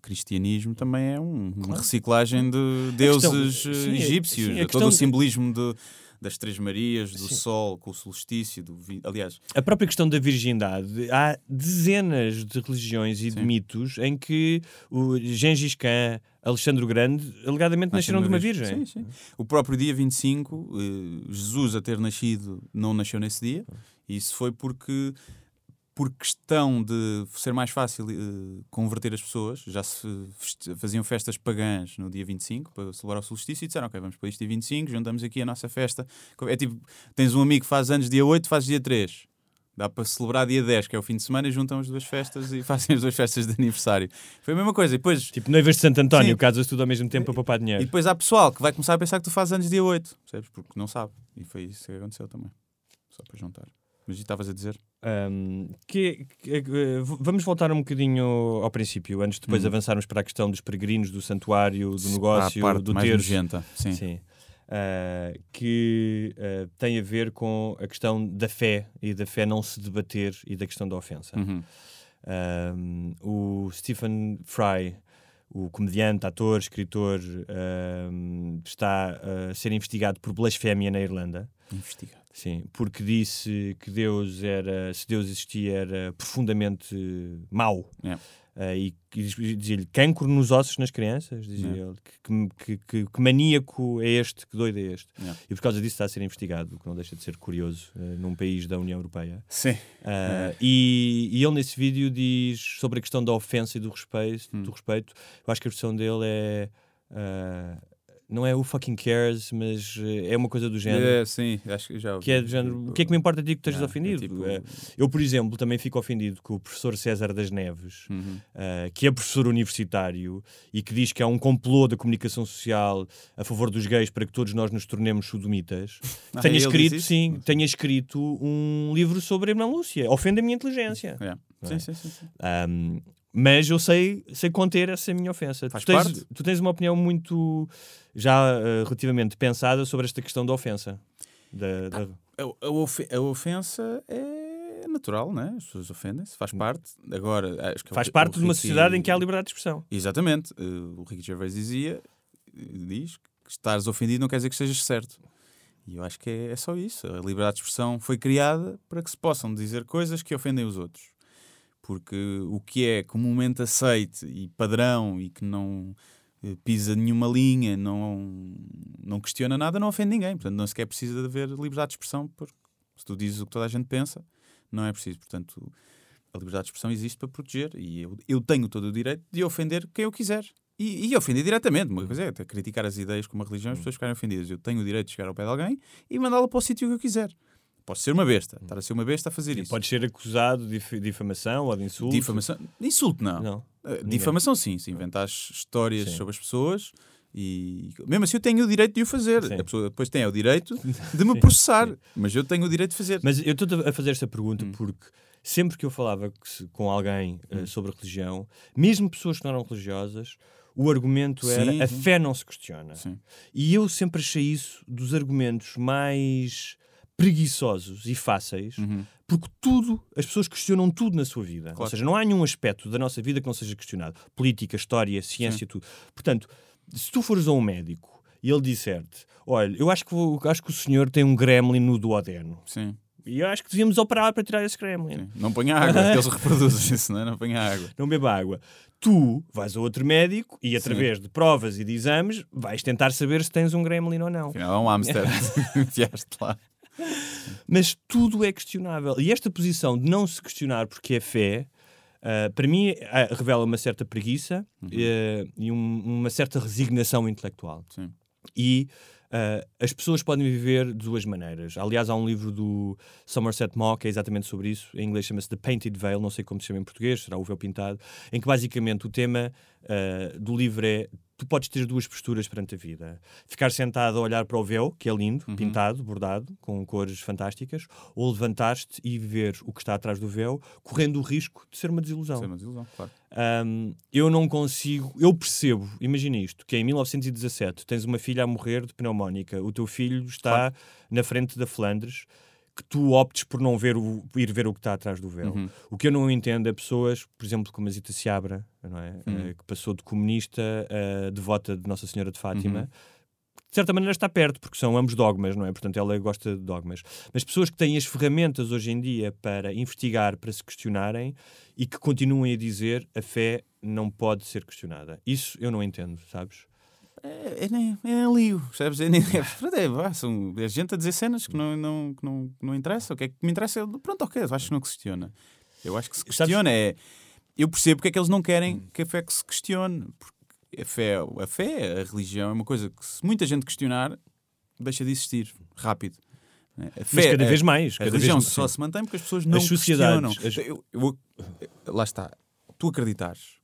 cristianismo também é um- uma reciclagem de deuses questão- eh, sim, é- egípcios. sim, todo questão o simbolismo de- das Três Marias, do Sim. Sol, com o solstício. Do Aliás, a própria questão da virgindade há dezenas de religiões e de Sim. mitos em que o Gengis Khan Alexandre o Grande alegadamente nasceram de uma virgem Sim, sim. O próprio dia 25, eh, Jesus a ter nascido não nasceu nesse dia. Isso foi porque, por questão de ser mais fácil eh, converter as pessoas, já se faziam festas pagãs no dia 25 para celebrar o solstício e disseram: Ok, vamos para este dia 25, juntamos aqui a nossa festa. É tipo, tens um amigo que faz anos dia 8, faz dia 3. Dá para celebrar dia 10, que é o fim de semana, e juntam as duas festas e fazem as duas festas de aniversário. Foi a mesma coisa. E depois, tipo noivas de Santo António casas tudo ao mesmo tempo para poupar e dinheiro depois há pessoal que vai começar a pensar que tu fazes anos dia 8, percebes? Porque não sabe. E foi isso que aconteceu também. Só para juntar. Mas e estavas a dizer? Um, que, que- eh, vamos voltar um bocadinho ao princípio, antes de depois Hum. avançarmos para a questão dos peregrinos, do santuário, do negócio, a parte do mais terço. nojenta. Sim. Sim. Ah, que ah, tem a ver com a questão da fé e da fé não se debater e da questão da ofensa. Uhum. Um, o Stephen Fry, o comediante, ator, escritor, um, está a ser investigado por blasfémia na Irlanda. Investigado. Sim, porque disse que Deus era, se Deus existia, era profundamente mau. Yeah. Ah, e dizia-lhe cancro nos ossos nas crianças, dizia Yeah. ele. Que, que, que, que maníaco é este, que doido é este. Yeah. E por causa disso está a ser investigado, o que não deixa de ser curioso, ah, num país da União Europeia. Sim. Ah, e, e ele nesse vídeo diz sobre a questão da ofensa e do respeito. Hum. Do respeito. Eu acho que a versão dele é. Não é o fucking cares, mas eh, é uma coisa do género. É, sim, acho que já ouvi. Que é do género, o que é que me importa de que estejas é ofendido? tipo- Eh, Eu, por exemplo, também fico ofendido com o professor César das Neves, Uhum. eh, que é professor universitário e que diz que há um complô da comunicação social a favor dos gays para que todos nós nos tornemos sodomitas. Ah, tenha escrito, sim, tenha escrito um livro sobre a Irmã Lúcia. Ofende a minha inteligência. É. Sim, é? sim, sim, sim. Ahm, mas eu sei, sei conter essa minha ofensa. Faz tu, tens, parte. tu tens uma opinião muito já eh, relativamente pensada sobre esta questão da ofensa. Da, da- A, a ofe- a ofensa é natural, né? As pessoas ofendem-se, faz parte. Agora, acho que é o Faz Ri- parte o de uma sociedade em que há liberdade de expressão. Exatamente. Eh, o Ricky Gervais dizia, diz que estares ofendido não quer dizer que estejas certo. E eu acho que é, é só isso. A liberdade de expressão foi criada para que se possam dizer coisas que ofendem os outros. Porque o que é comumente aceite e padrão e que não eh, pisa nenhuma linha, não, não questiona nada, não ofende ninguém. Portanto, não sequer precisa de haver liberdade de expressão, porque se tu dizes o que toda a gente pensa, não é preciso. Portanto, a liberdade de expressão existe para proteger e eu, eu tenho todo o direito de ofender quem eu quiser. E, e ofender diretamente. Uma coisa é até criticar as ideias como a religião, as pessoas ficarem ofendidas. Eu tenho o direito de chegar ao pé de alguém e mandá-la para o sítio que eu quiser. Posso ser uma besta, estar a ser uma besta a fazer isso. Pode ser acusado de dif- difamação ou de insulto. Difamação. Insulto, não. Não. Eh. Difamação, sim. Se inventares histórias Sim. sobre as pessoas e mesmo assim eu tenho o direito de o fazer. Sim. A pessoa depois tem o direito de me Sim, processar, sim. mas eu tenho o direito de fazer. Mas eu estou a fazer esta pergunta Hum. porque sempre que eu falava que com alguém eh, Hum. sobre religião, mesmo pessoas que não eram religiosas, o argumento era Sim, a sim. fé não se questiona. Sim. E eu sempre achei isso dos argumentos mais preguiçosos e fáceis, Uhum. porque tudo, as pessoas questionam tudo na sua vida. Ou Claro. seja, não há nenhum aspecto da nossa vida que não seja questionado. Política, história, ciência, tudo. Portanto, se tu fores a um médico e ele disser-te, olha, eu acho que, vou- acho que o senhor tem um gremlin no duodeno. Sim. E eu acho que devíamos operar para tirar esse gremlin. Sim. Não ponha água, eles reproduzem isso, não é? Não ponha água. Não beba água. Tu vais a outro médico e, através de provas e de exames, vais tentar saber se tens um gremlin ou não. Afinal, é um hamster. Enfiaste lá. Mas tudo é questionável. E esta posição de não se questionar porque é fé, ah, para mim, ah, revela uma certa preguiça eh, e um- uma certa resignação intelectual. Sim. E ah, as pessoas podem viver de duas maneiras. Aliás, há um livro do Somerset Maugham que é exatamente sobre isso. Em inglês chama-se The Painted Veil, não sei como se chama em português, será o véu pintado, em que basicamente o tema do livro é tu podes ter duas posturas perante a vida. Ficar sentado a olhar para o véu, que é lindo, Uhum. pintado, bordado, com cores fantásticas, ou levantar-te e ver o que está atrás do véu, correndo o risco de ser uma desilusão. É uma desilusão, claro. Um, eu não consigo, eu percebo, imagina isto, que em 1917 tens uma filha a morrer de pneumónica, o teu filho está na frente da Flandres, que tu optes por não ver o, ir ver o que está atrás do véu. Uhum. O que eu não entendo é pessoas, por exemplo, como a Zita Seabra, não é? Uhum. Eh, que passou de comunista a devota de Nossa Senhora de Fátima. Uhum. De certa maneira está perto, porque são ambos dogmas, não é? Portanto, ela gosta de dogmas. Mas pessoas que têm as ferramentas hoje em dia para investigar, para se questionarem e que continuem a dizer a fé não pode ser questionada. Isso eu não entendo, sabes? É, é, nem, é nem percebes? É, nem, é, é, vá, são, é gente a dizer cenas que não, não, que não, que não interessa. O que é que me interessa é. Pronto, ok, eu acho que não questiona. Eu acho que se questiona é. Eu percebo porque é que eles não querem que a fé que se questione. Porque a fé, a fé, a religião é uma coisa que se muita gente questionar, deixa de existir rápido. né? A Mas cada a- vez mais, A cada religião vez- só se mantém porque as pessoas não As sociedades, questionam. as- Eu- eu- lá está. Tu acreditares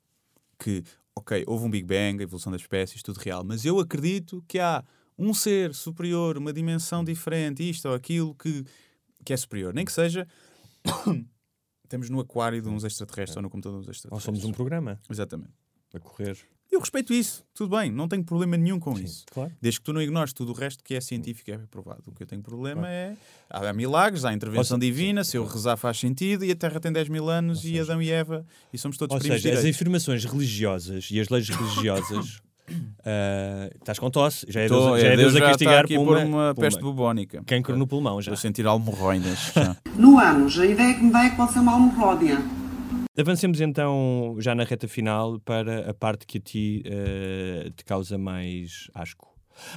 que, ok, houve um Big Bang, a evolução das espécies, tudo real, mas eu acredito que há um ser superior, uma dimensão diferente, isto ou aquilo que, que é superior. Nem que seja. Estamos no aquário de uns extraterrestres ou no computador dos Ou extraterrestres. somos um programa Exatamente. a correr. Eu respeito isso, tudo bem, não tenho problema nenhum com isso. claro. Desde que tu não ignores tudo o resto que é científico e é provado. O que eu tenho problema é. Há milagres, há intervenção Ou se- divina, se eu rezar faz sentido e a Terra tem 10 mil anos e Adão e Eva e somos todos Ou primos seja, as direitos. afirmações religiosas e as leis religiosas Ah, estás com tosse, já é Tô, Deus, já é, é Deus, Deus a castigar aqui por por uma, uma peste bubónica. cancro no pulmão já. Estou a sentir almorroidas. No ânus, a ideia que me dá é que pode ser uma almorródia. Avancemos então já na reta final para a parte que a ti eh, te causa mais asco.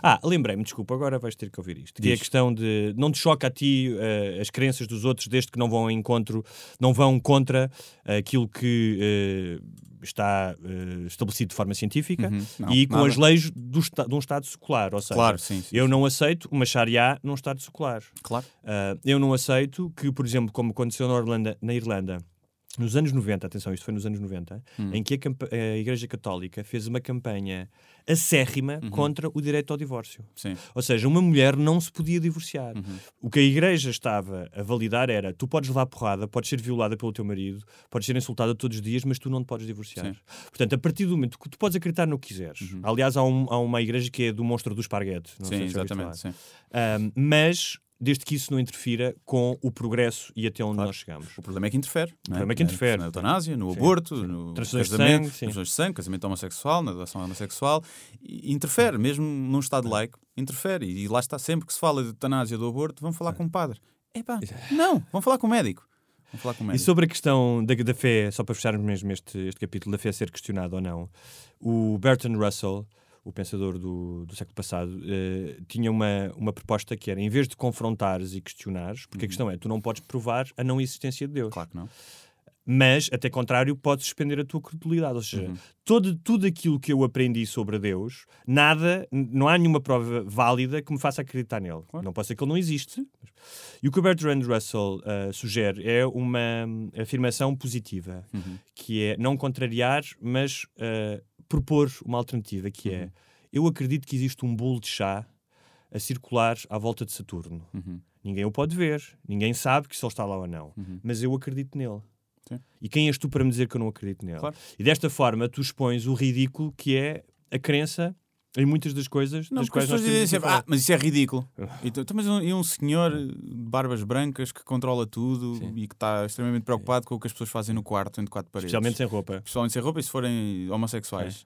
Ah, lembrei-me, desculpa, agora vais ter que ouvir isto. Que é a Diz. questão de não te choca a ti eh, as crenças dos outros, desde que não vão ao encontro, não vão contra aquilo que eh, está eh, estabelecido de forma científica Uhum. Não, e com nada. as leis do de um Estado secular. Ou seja, Claro, sim, sim, eu não aceito uma Sharia num Estado secular. Claro. Ah, eu não aceito que, por exemplo, como aconteceu na Irlanda, na Irlanda nos anos 90, atenção, isto foi nos anos 90, Hum. em que a, a Igreja Católica fez uma campanha acérrima contra o direito ao divórcio. Uhum. Sim. Uhum. Ou seja, uma mulher não se podia divorciar. O que a Igreja estava a validar era: tu podes levar porrada, podes ser violada pelo teu marido, podes ser insultada todos os dias, mas tu não te podes divorciar. Sim. Portanto, a partir do momento que tu podes acreditar no que quiseres. Aliás, há, um- há uma igreja que é do monstro do esparguete. Não Sim, sei se exatamente. Sim. Um, mas desde que isso não interfira com o progresso e até onde nós chegamos. O problema é que interfere. não problema é que interfere. Na eutanásia, no Sim, aborto, sim. no Transfusões de casamento, sangue, de sangue, casamento homossexual, na doação homossexual. Interfere, mesmo num Estado laico, interfere. E lá está, sempre que se fala de eutanásia do aborto, vão falar com o padre. Epá, não, vão falar com o médico. Vão falar com o E sobre a questão da, da fé, só para fecharmos mesmo este, este capítulo, da fé ser questionada ou não, o Bertrand Russell, o pensador do, do século passado, eh, tinha uma, uma proposta que era, em vez de confrontares e questionares, porque a questão é, tu não podes provar a não existência de Deus. Uhum. Claro que não. Mas, até contrário, podes suspender a tua credulidade. Ou seja, Uhum. todo, tudo aquilo que eu aprendi sobre Deus, nada, não há nenhuma prova válida que me faça acreditar nele. Não pode ser que ele não existe. E o que o Bertrand Russell ah, sugere é uma hum, afirmação positiva, Uhum. que é não contrariar, mas ah, propor uma alternativa, que Uhum. é eu acredito que existe um bolo de chá a circular à volta de Saturno. Uhum. Ninguém o pode ver, ninguém sabe que ele está lá ou não, mas eu acredito nele. Sim. E quem és tu para me dizer que eu não acredito nele? Claro. E desta forma tu expões o ridículo que é a crença em muitas das coisas Não, das as quais nós pessoas dizem sempre, ah, mas isso é ridículo. E, tu- mas um, e um senhor de barbas brancas que controla tudo e que está extremamente preocupado com o que as pessoas fazem no quarto, entre quatro paredes. Especialmente sem roupa. Especialmente sem roupa e se forem homossexuais.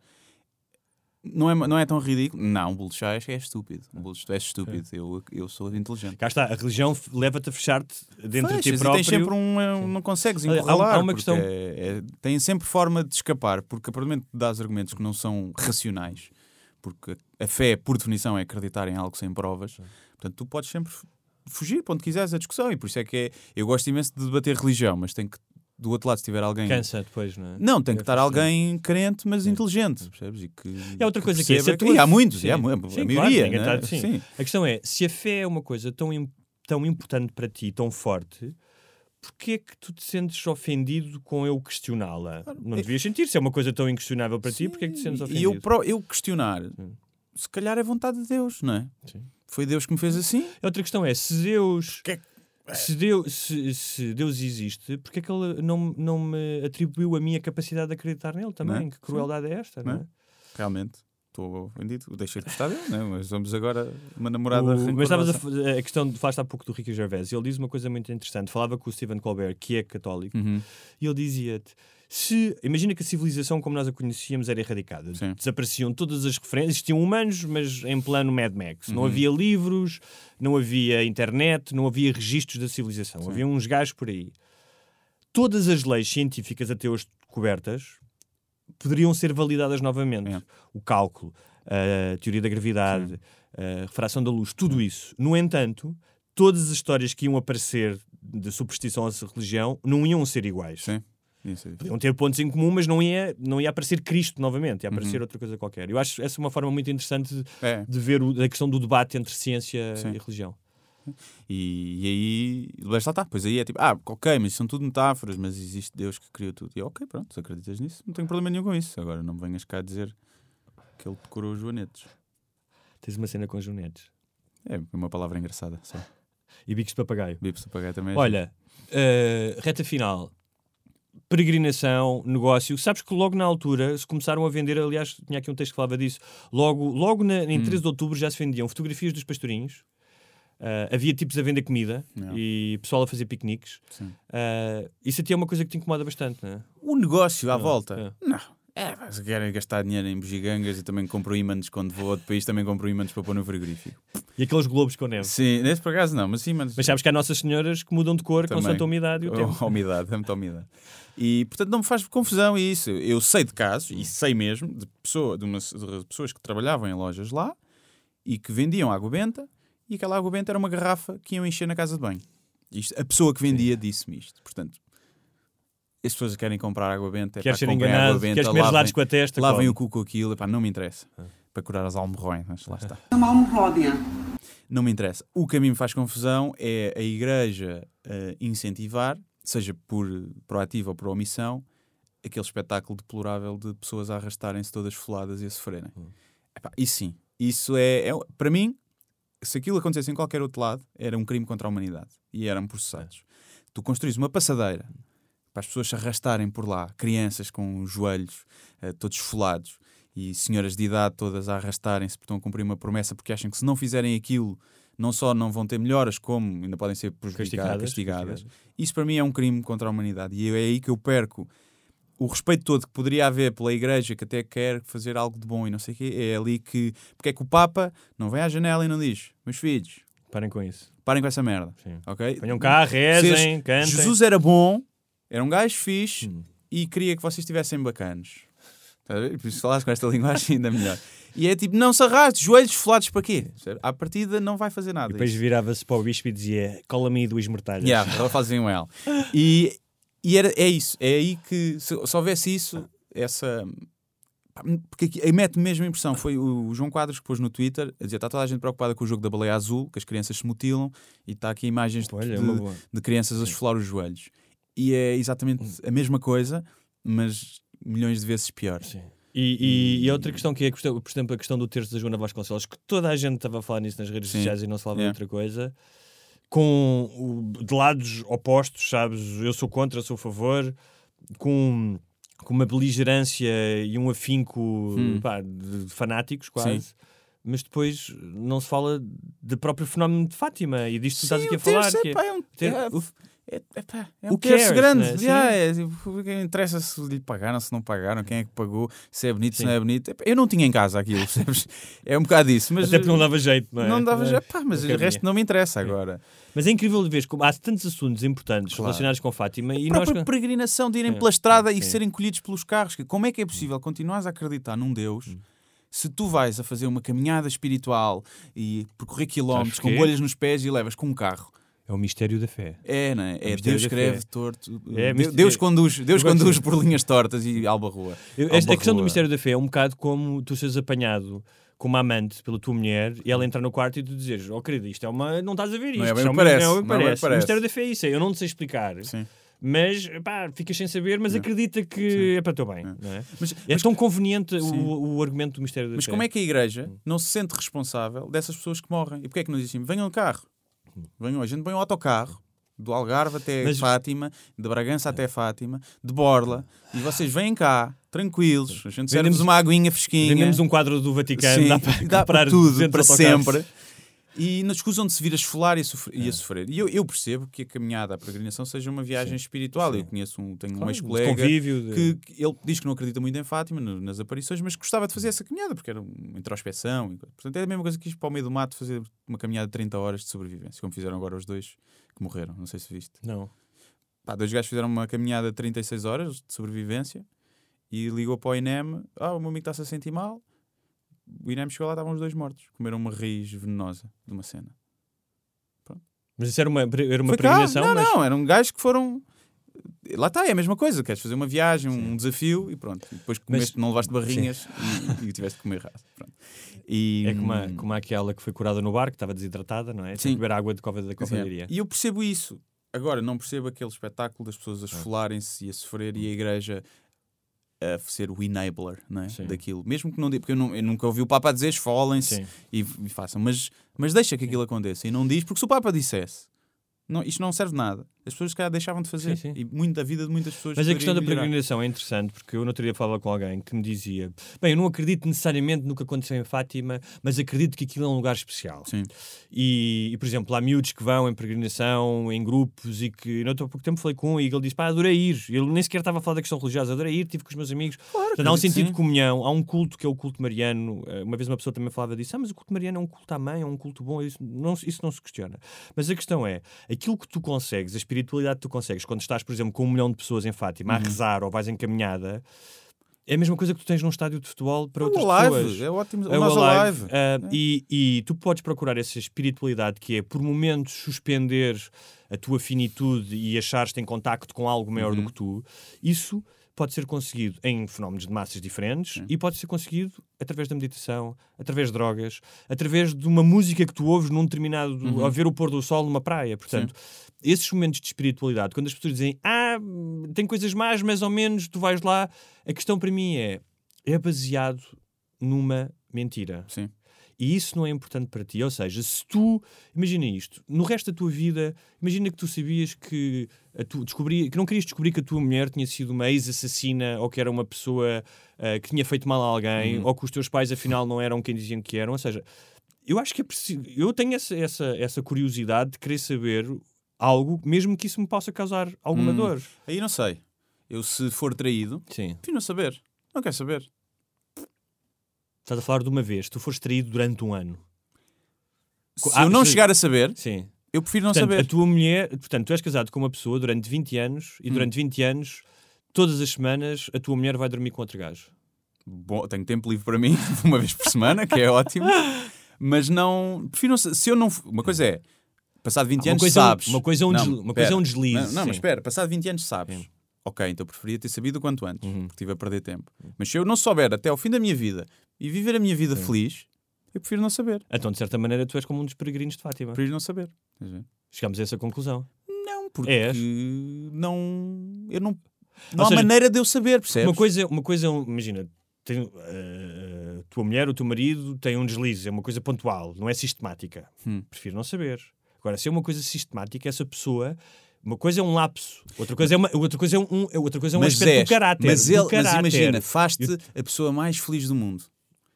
Não, é, não é tão ridículo? Não, um bolo de chá é, é estúpido. Um bolo de é estúpido. Eu, eu sou inteligente. Cá está, a religião leva-te a fechar-te dentro de ti Fechas e próprio. tens sempre um, é, um- não consegues encurralar. há uma questão- é- é- têm sempre forma de escapar, porque a partir do momento que dás argumentos que não são racionais, porque a fé, por definição, é acreditar em algo sem provas, portanto, tu podes sempre fugir para onde quiseres a discussão, e por isso é que é, eu gosto imenso de debater religião, mas tem que, do outro lado, se tiver alguém. Cansa depois, não é? Não, tem que É estar frustrante. alguém crente, mas inteligente, percebes? E que, E há outra que coisa que é, perceba a tua- e há muitos, Sim. e há a Sim, claro, maioria. ninguém né? tá- sim. A questão é, se a fé é uma coisa tão, tão importante para ti, tão forte, porquê é que tu te sentes ofendido com eu questioná-la? Não devias sentir, se é uma coisa tão inquestionável para ti, porquê é que te sentes ofendido? E eu, pro- eu questionar, se calhar é vontade de Deus, não é? Foi Deus que me fez assim. Outra questão é, se Deus... Se Deus, se, se Deus existe, porque é que ele não, não me atribuiu a mim a capacidade de acreditar nele também? É? Que crueldade é esta, não, Não é? é? Realmente. Estou ofendido. Deixei de gostar dele, não é? Mas vamos agora uma namorada O- mas estavas a, a questão de falaste há pouco do Ricky Gervais ele diz uma coisa muito interessante. Falava com o Stephen Colbert, que é católico, Uhum. e ele dizia-te: se imagina que a civilização como nós a conhecíamos era erradicada, desapareciam todas as referências, existiam humanos, mas em plano Mad Max. Não Uhum. havia livros, não havia internet, não havia registros da civilização. Sim. Havia uns gajos por aí. Todas as leis científicas até hoje cobertas poderiam ser validadas novamente. É. O cálculo, a teoria da gravidade, a refração da luz, tudo isso. No entanto, todas as histórias que iam aparecer de superstição à religião não iam ser iguais. Sim. Podiam ter pontos em comum, mas não ia, não ia aparecer Cristo novamente, ia aparecer Uhum. outra coisa qualquer. Eu acho essa uma forma muito interessante de, É. de ver o- a questão do debate entre ciência Sim. e religião. E, e aí, lá está, pois aí é tipo, ah, ok, mas são tudo metáforas, mas existe Deus que criou tudo. E ok, pronto, se acreditas nisso, não tenho problema nenhum com isso. Agora não me venhas cá dizer que ele decorou os joanetes. Tens uma cena com os jonetes. É uma palavra engraçada, só. E bicos de papagaio. Bicos de papagaio também é Olha, eh, reta final. Peregrinação, negócio. Sabes que logo na altura se começaram a vender, aliás, tinha aqui um texto que falava disso. Logo, logo na, em Hum. 13 de outubro já se vendiam fotografias dos pastorinhos. Ah, havia tipos a vender comida Não. e pessoal a fazer piqueniques. Sim. Ah, isso até é uma coisa que te incomoda bastante, não é? O negócio à Ah, volta? é. Não. É, se querem gastar dinheiro em bugigangas e também compro ímãs quando vou a outro país, também compro ímãs para pôr no frigorífico. E aqueles globos com neve. Sim, nesse por acaso não, mas ímãs. Mas sabes que há Nossas Senhoras que mudam de cor Também. consoante a umidade e o tempo. A umidade, é muita umidade. E portanto não me faz confusão isso. Eu sei de casos, e sei mesmo, de, pessoa, de, umas- de pessoas que trabalhavam em lojas lá e que vendiam água benta e aquela água benta era uma garrafa que iam encher na casa de banho. Isto, a pessoa que vendia disse-me isto. Portanto, as pessoas que querem comprar água benta, é Queres ser enganado, água benta, queres comer gelados com a testa, Lavem o cu com aquilo, epá, não me interessa. Para curar as almorrões, mas lá está. É uma almofódia. Não me interessa. O que a mim me faz confusão é a igreja eh, incentivar, seja por proativa ou por omissão, aquele espetáculo deplorável de pessoas a arrastarem-se todas foladas e a sofrerem. Epá, isso sim. Isso é, é- Para mim, se aquilo acontecesse em qualquer outro lado, era um crime contra a humanidade. E eram processados. Tu construís uma passadeira para as pessoas se arrastarem por lá, crianças com os joelhos eh, todos esfolados e senhoras de idade todas a arrastarem-se porque estão a cumprir uma promessa porque acham que se não fizerem aquilo não só não vão ter melhoras, como ainda podem ser prejudicadas, castigadas. castigadas. Isso para mim é um crime contra a humanidade e é aí que eu perco o respeito todo que poderia haver pela igreja que até quer fazer algo de bom e não sei o quê, é ali que porque é que o Papa não vem à janela e não diz meus filhos, Parem com isso. parem com essa merda Sim. ok? Venham cá, rezem, cantem. Jesus era bom, era um gajo fixe Hum. e queria que vocês estivessem bacanos. Por isso falares com esta linguagem ainda melhor. E é tipo, não se arraste, joelhos folados para quê? À partida não vai fazer nada. E depois virava-se para o bispo e dizia: cola-me duas mortalhas. Yeah, ela fazia um L. E, e era, é isso, é aí que se, se houvesse isso, essa. Porque aqui, aí mete mesmo a impressão. Foi o João Quadros que pôs no Twitter a dizer: está toda a gente preocupada com o jogo da baleia azul, que as crianças se mutilam, e está aqui imagens de, Olha, é de- boa. de crianças a esfolar os joelhos. E é exatamente a mesma coisa, mas milhões de vezes pior. Sim. E, e, e outra questão que é, por exemplo, a questão do terço da Joana Vasconcelos, que toda a gente estava a falar nisso nas redes Sim. sociais e não se falava Yeah. de outra coisa, com de lados opostos, sabes? Eu sou contra, sou a favor, com, com uma beligerância e um afinco Hum. pá, de fanáticos, quase. Mas depois não se fala do próprio fenómeno de Fátima e disto que estás Sim, aqui a um terço, falar. que é- epá, é um- ter- é- É, é, pá, é um terço cares, grande. né? Yeah, é, tipo, interessa se lhe pagaram, se não pagaram, quem é que pagou, se é bonito, se Sim. não é bonito. Epá, Eu não tinha em casa aquilo, percebes? É um bocado isso. Mas, Até porque não dava jeito, não é? Não dava É. jeito, pá, mas o resto não me interessa agora. Mas é incrível de ver como há tantos assuntos importantes Claro. relacionados com Fátima e a nós. própria peregrinação de irem pela estrada e serem colhidos pelos carros. Como é que é possível continuares a acreditar num Deus Hum. se tu vais a fazer uma caminhada espiritual e percorrer quilómetros com bolhas nos pés e levas com um carro? É o mistério da fé. É, não é? É, mistério Deus escreve fé. torto. É, Deus, mis- Deus é- conduz, Deus conduz por linhas tortas e alba rua. Eu- esta- a questão do mistério da fé é um bocado como tu seres apanhado com uma amante pela tua mulher e ela entrar no quarto e tu dizeres, oh querida, isto é uma. Não estás a ver isto. Não é isto bem o uma- parece, não é não é bem parece. O mistério da fé é isso, é, eu não te sei explicar. Sim. Mas pá, ficas sem saber, mas acredita que é para o teu bem. Não é? Mas, é mas- tão conveniente Sim. o, o argumento do mistério da mas fé. como é que a igreja não se sente responsável dessas pessoas que morrem? E porquê é que não diz assim, venham de carro? Venham, a gente põe um autocarro do Algarve até Mas- Fátima, de Bragança até Fátima, de Borla, e vocês vêm cá, tranquilos, a gente Vendemos- uma aguinha fresquinha. Vendemos um quadro do Vaticano, Sim, dá para comprar tudo, 200 para sempre. E nos escusam de se vir a esfolar e a sofrer. E, a sofrer. e eu, eu percebo que a caminhada à peregrinação seja uma viagem espiritual. Eu conheço um, tenho um Claro, ex-colega de que, que ele diz que não acredita muito em Fátima, no- nas aparições, mas gostava de fazer essa caminhada, porque era uma introspeção. Portanto, é a mesma coisa que isto para o meio do mato fazer uma caminhada de 30 horas de sobrevivência, como fizeram agora os dois que morreram. Não sei se viste. Não. Pá, dois gajos fizeram uma caminhada de 36 horas de sobrevivência e ligou para o INEM: Ah, o meu amigo está-se a sentir mal. O INEM chegou lá, estavam os dois mortos. Comeram uma raiz venenosa de uma cena. Mas isso era uma, era uma Foi cá? peregrinação, Não, mas não, eram gajos que foram. Lá está, é a mesma coisa. Queres fazer uma viagem, um desafio e pronto. E depois comeste, não levaste barrinhas e, e tiveste que comer raça. Pronto. E, é como, a, como aquela que foi curada no bar, que estava desidratada, não é? Sim. beber água de cova da Sim, covadeiria. E eu percebo isso. Agora, não percebo aquele espetáculo das pessoas a esfolarem-se e a sofrer e a igreja a ser o enabler não é? Sim. daquilo. Mesmo que não diga, porque eu, não- eu nunca ouvi o Papa dizer esfolem-se e, e façam, mas, mas deixa que aquilo aconteça. E não diz, porque se o Papa dissesse, não, isto não serve de nada, as pessoas se calhar deixavam de fazer. Sim, sim. E muito da vida de muitas pessoas. Mas a questão da melhorar. peregrinação é interessante, porque eu no outro dia falava com alguém que me dizia: Bem, eu não acredito necessariamente no que aconteceu em Fátima, mas acredito que aquilo é um lugar especial. Sim. E, e, por exemplo, há miúdos que vão em peregrinação, em grupos, e que não há pouco tempo falei com um e ele disse: Pá, adorei ir. Ele nem sequer estava a falar da questão religiosa, adorei ir, estive com os meus amigos. Portanto, há um sentido sim. de comunhão, há um culto que é o culto mariano. Eh, Uma vez uma pessoa também falava disso: Ah, mas o culto mariano é um culto à mãe, é um culto bom, isso não, isso não se questiona. Mas a questão é: aquilo que tu consegues, a espiritualidade que tu consegues, quando estás, por exemplo, com um milhão de pessoas em Fátima Uhum. a rezar ou vais em caminhada. É a mesma coisa que tu tens num estádio de futebol para É o outras Alive, pessoas. é ótimo, É o Alive. Alive. Ah, e, e tu podes procurar essa espiritualidade que é, por momentos, suspender a tua finitude e achares-te em contacto com algo maior Uhum. do que tu. Isso pode ser conseguido em fenómenos de massas diferentes e pode ser conseguido através da meditação, através de drogas, através de uma música que tu ouves num determinado. Uhum. a ver o pôr do sol numa praia. Portanto, esses momentos de espiritualidade, quando as pessoas dizem ah, tem coisas más, mais ou menos, tu vais lá, a questão para mim é é baseado numa mentira. Sim. E isso não é importante para ti. Ou seja, se tu. Imagina isto. No resto da tua vida, imagina que tu sabias que. A tu, descobri, que não querias descobrir que a tua mulher tinha sido uma ex-assassina ou que era uma pessoa ah, que tinha feito mal a alguém ou que os teus pais afinal não eram quem diziam que eram. Ou seja, eu acho que é preciso. Eu tenho essa, essa, essa curiosidade de querer saber algo, mesmo que isso me possa causar alguma Hum. dor. Aí não sei. Eu, se for traído, Sim. não saber. Não quero saber. Estás a falar de uma vez, tu foste traído durante um ano. Se Ah, eu não se- chegar a saber, Sim. eu prefiro não portanto, saber. A tua mulher, portanto, tu és casado com uma pessoa durante 20 anos Hum. e durante 20 anos, todas as semanas, a tua mulher vai dormir com outro gajo. Bom, tenho tempo livre para mim, uma vez por semana, que é ótimo. Mas não. Prefiro não Se eu não. Uma coisa é. Passado 20 Uma anos coisa é sabes. uma coisa é um Não, desli- uma coisa é um deslize, Não, não, sim. mas espera, passado 20 anos sabes. Ok, então preferia ter sabido o quanto antes, porque estive a perder tempo. Mas se eu não souber até ao fim da minha vida e viver a minha vida feliz, eu prefiro não saber. Então, de certa maneira, tu és como um dos peregrinos de Fátima. Prefiro não saber. Chegamos a essa conclusão. Não, porque És. não. Eu não. Ou Não há seja, maneira de eu saber, percebes? Uma coisa, uma coisa é imagina, tem, eh, a tua mulher, o teu marido tem um deslize, é uma coisa pontual, não é sistemática. Hum. Prefiro não saber. Agora, se é uma coisa sistemática, essa pessoa. Uma coisa é um lapso, outra coisa é, uma, outra coisa é um, outra coisa é um mas aspecto és, do caráter. Mas, do ele, mas caráter. imagina, faz-te a pessoa mais feliz do mundo.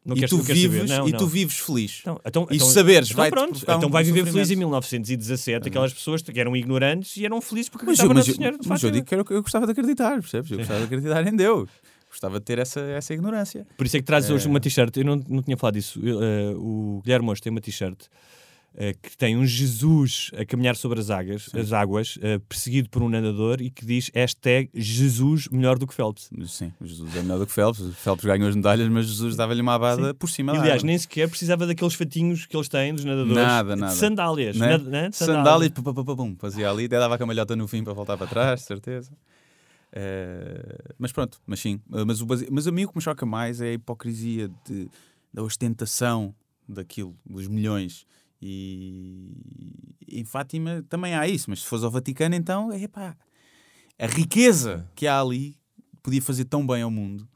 Não e queres- tu vives. Não, e não. tu vives feliz. Então, então, e então- saberes, então vai pronto, então vai viver feliz em 1917. Aquelas pessoas que eram ignorantes e eram felizes porque Mas, eu, mas, eu- Senhora mas eu digo que que eu gostava de acreditar, percebes? Eu gostava de acreditar em Deus. Gostava de ter essa, essa ignorância. Por isso é que trazes hoje É. uma t-shirt. Eu não, não tinha falado disso. Eu, eh, o Guilherme Mosto tem uma t-shirt eh, que tem um Jesus a caminhar sobre as águas, as águas eh, perseguido por um nadador e que diz hashtag Jesus melhor do que Phelps. Sim, Jesus é melhor do que Phelps. Phelps ganhou as medalhas, mas Jesus dava-lhe uma abada Sim. por cima E, aliás, água. nem sequer precisava daqueles fatinhos que eles têm dos nadadores. Nada, nada. De sandálias. Né? Nada- né? Sandálias, pum, pum, pum, pum, pum, fazia ali, até dava a camalhota no fim para voltar para trás, de certeza. Eh, mas pronto, mas sim. Eh, Mas, o base... mas a mim o que me choca mais é a hipocrisia de, da ostentação daquilo, dos milhões. E em Fátima também há isso, mas se fores ao Vaticano, então, é pá, a riqueza que há ali podia fazer tão bem ao mundo.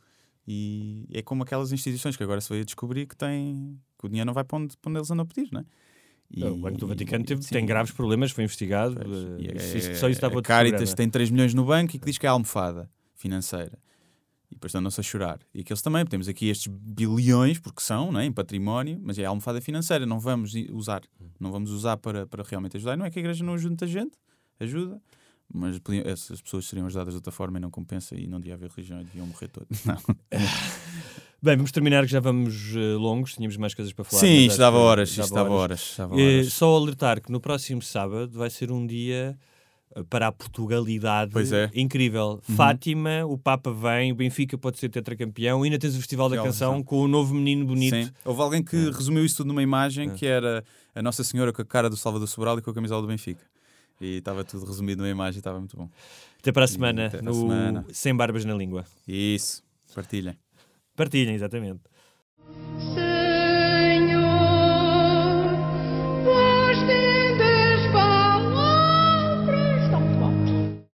E é como aquelas instituições que agora se veio a descobrir que, têm, que o dinheiro não vai para onde, para onde eles andam a pedir, não é? E- O Banco do Vaticano teve- tem graves problemas, foi investigado. E eh, é- isso- só isso dava a Caritas programa. tem 3 milhões no banco e que diz que é almofada financeira. E depois andam-se a chorar. E aqueles também, temos aqui estes bilhões, porque são, não é? em património, mas é almofada financeira, não vamos usar. Não vamos usar para, para realmente ajudar. Não é que a igreja não ajude muita gente, ajuda, mas podiam- essas pessoas seriam ajudadas de outra forma e não compensa e não devia haver religião e deviam morrer todos. Não. Bem, vamos terminar que já vamos eh, longos, tínhamos mais coisas para falar. Sim, isto dava horas, isto dava horas, horas. Só alertar que no próximo sábado vai ser um dia para a Portugalidade Pois é. incrível. Uhum. Fátima, o Papa vem, o Benfica pode ser tetracampeão, e ainda tens o Festival da Canção sim. com o novo menino bonito. Sim. Houve alguém que resumiu isso tudo numa imagem É. que era a Nossa Senhora com a cara do Salvador Sobral e com a camisola do Benfica. E estava tudo resumido numa imagem e estava muito bom. Até para a semana, para no semana. Sem Barbas na Língua. Isso, partilhem. Partilhem, exatamente. Se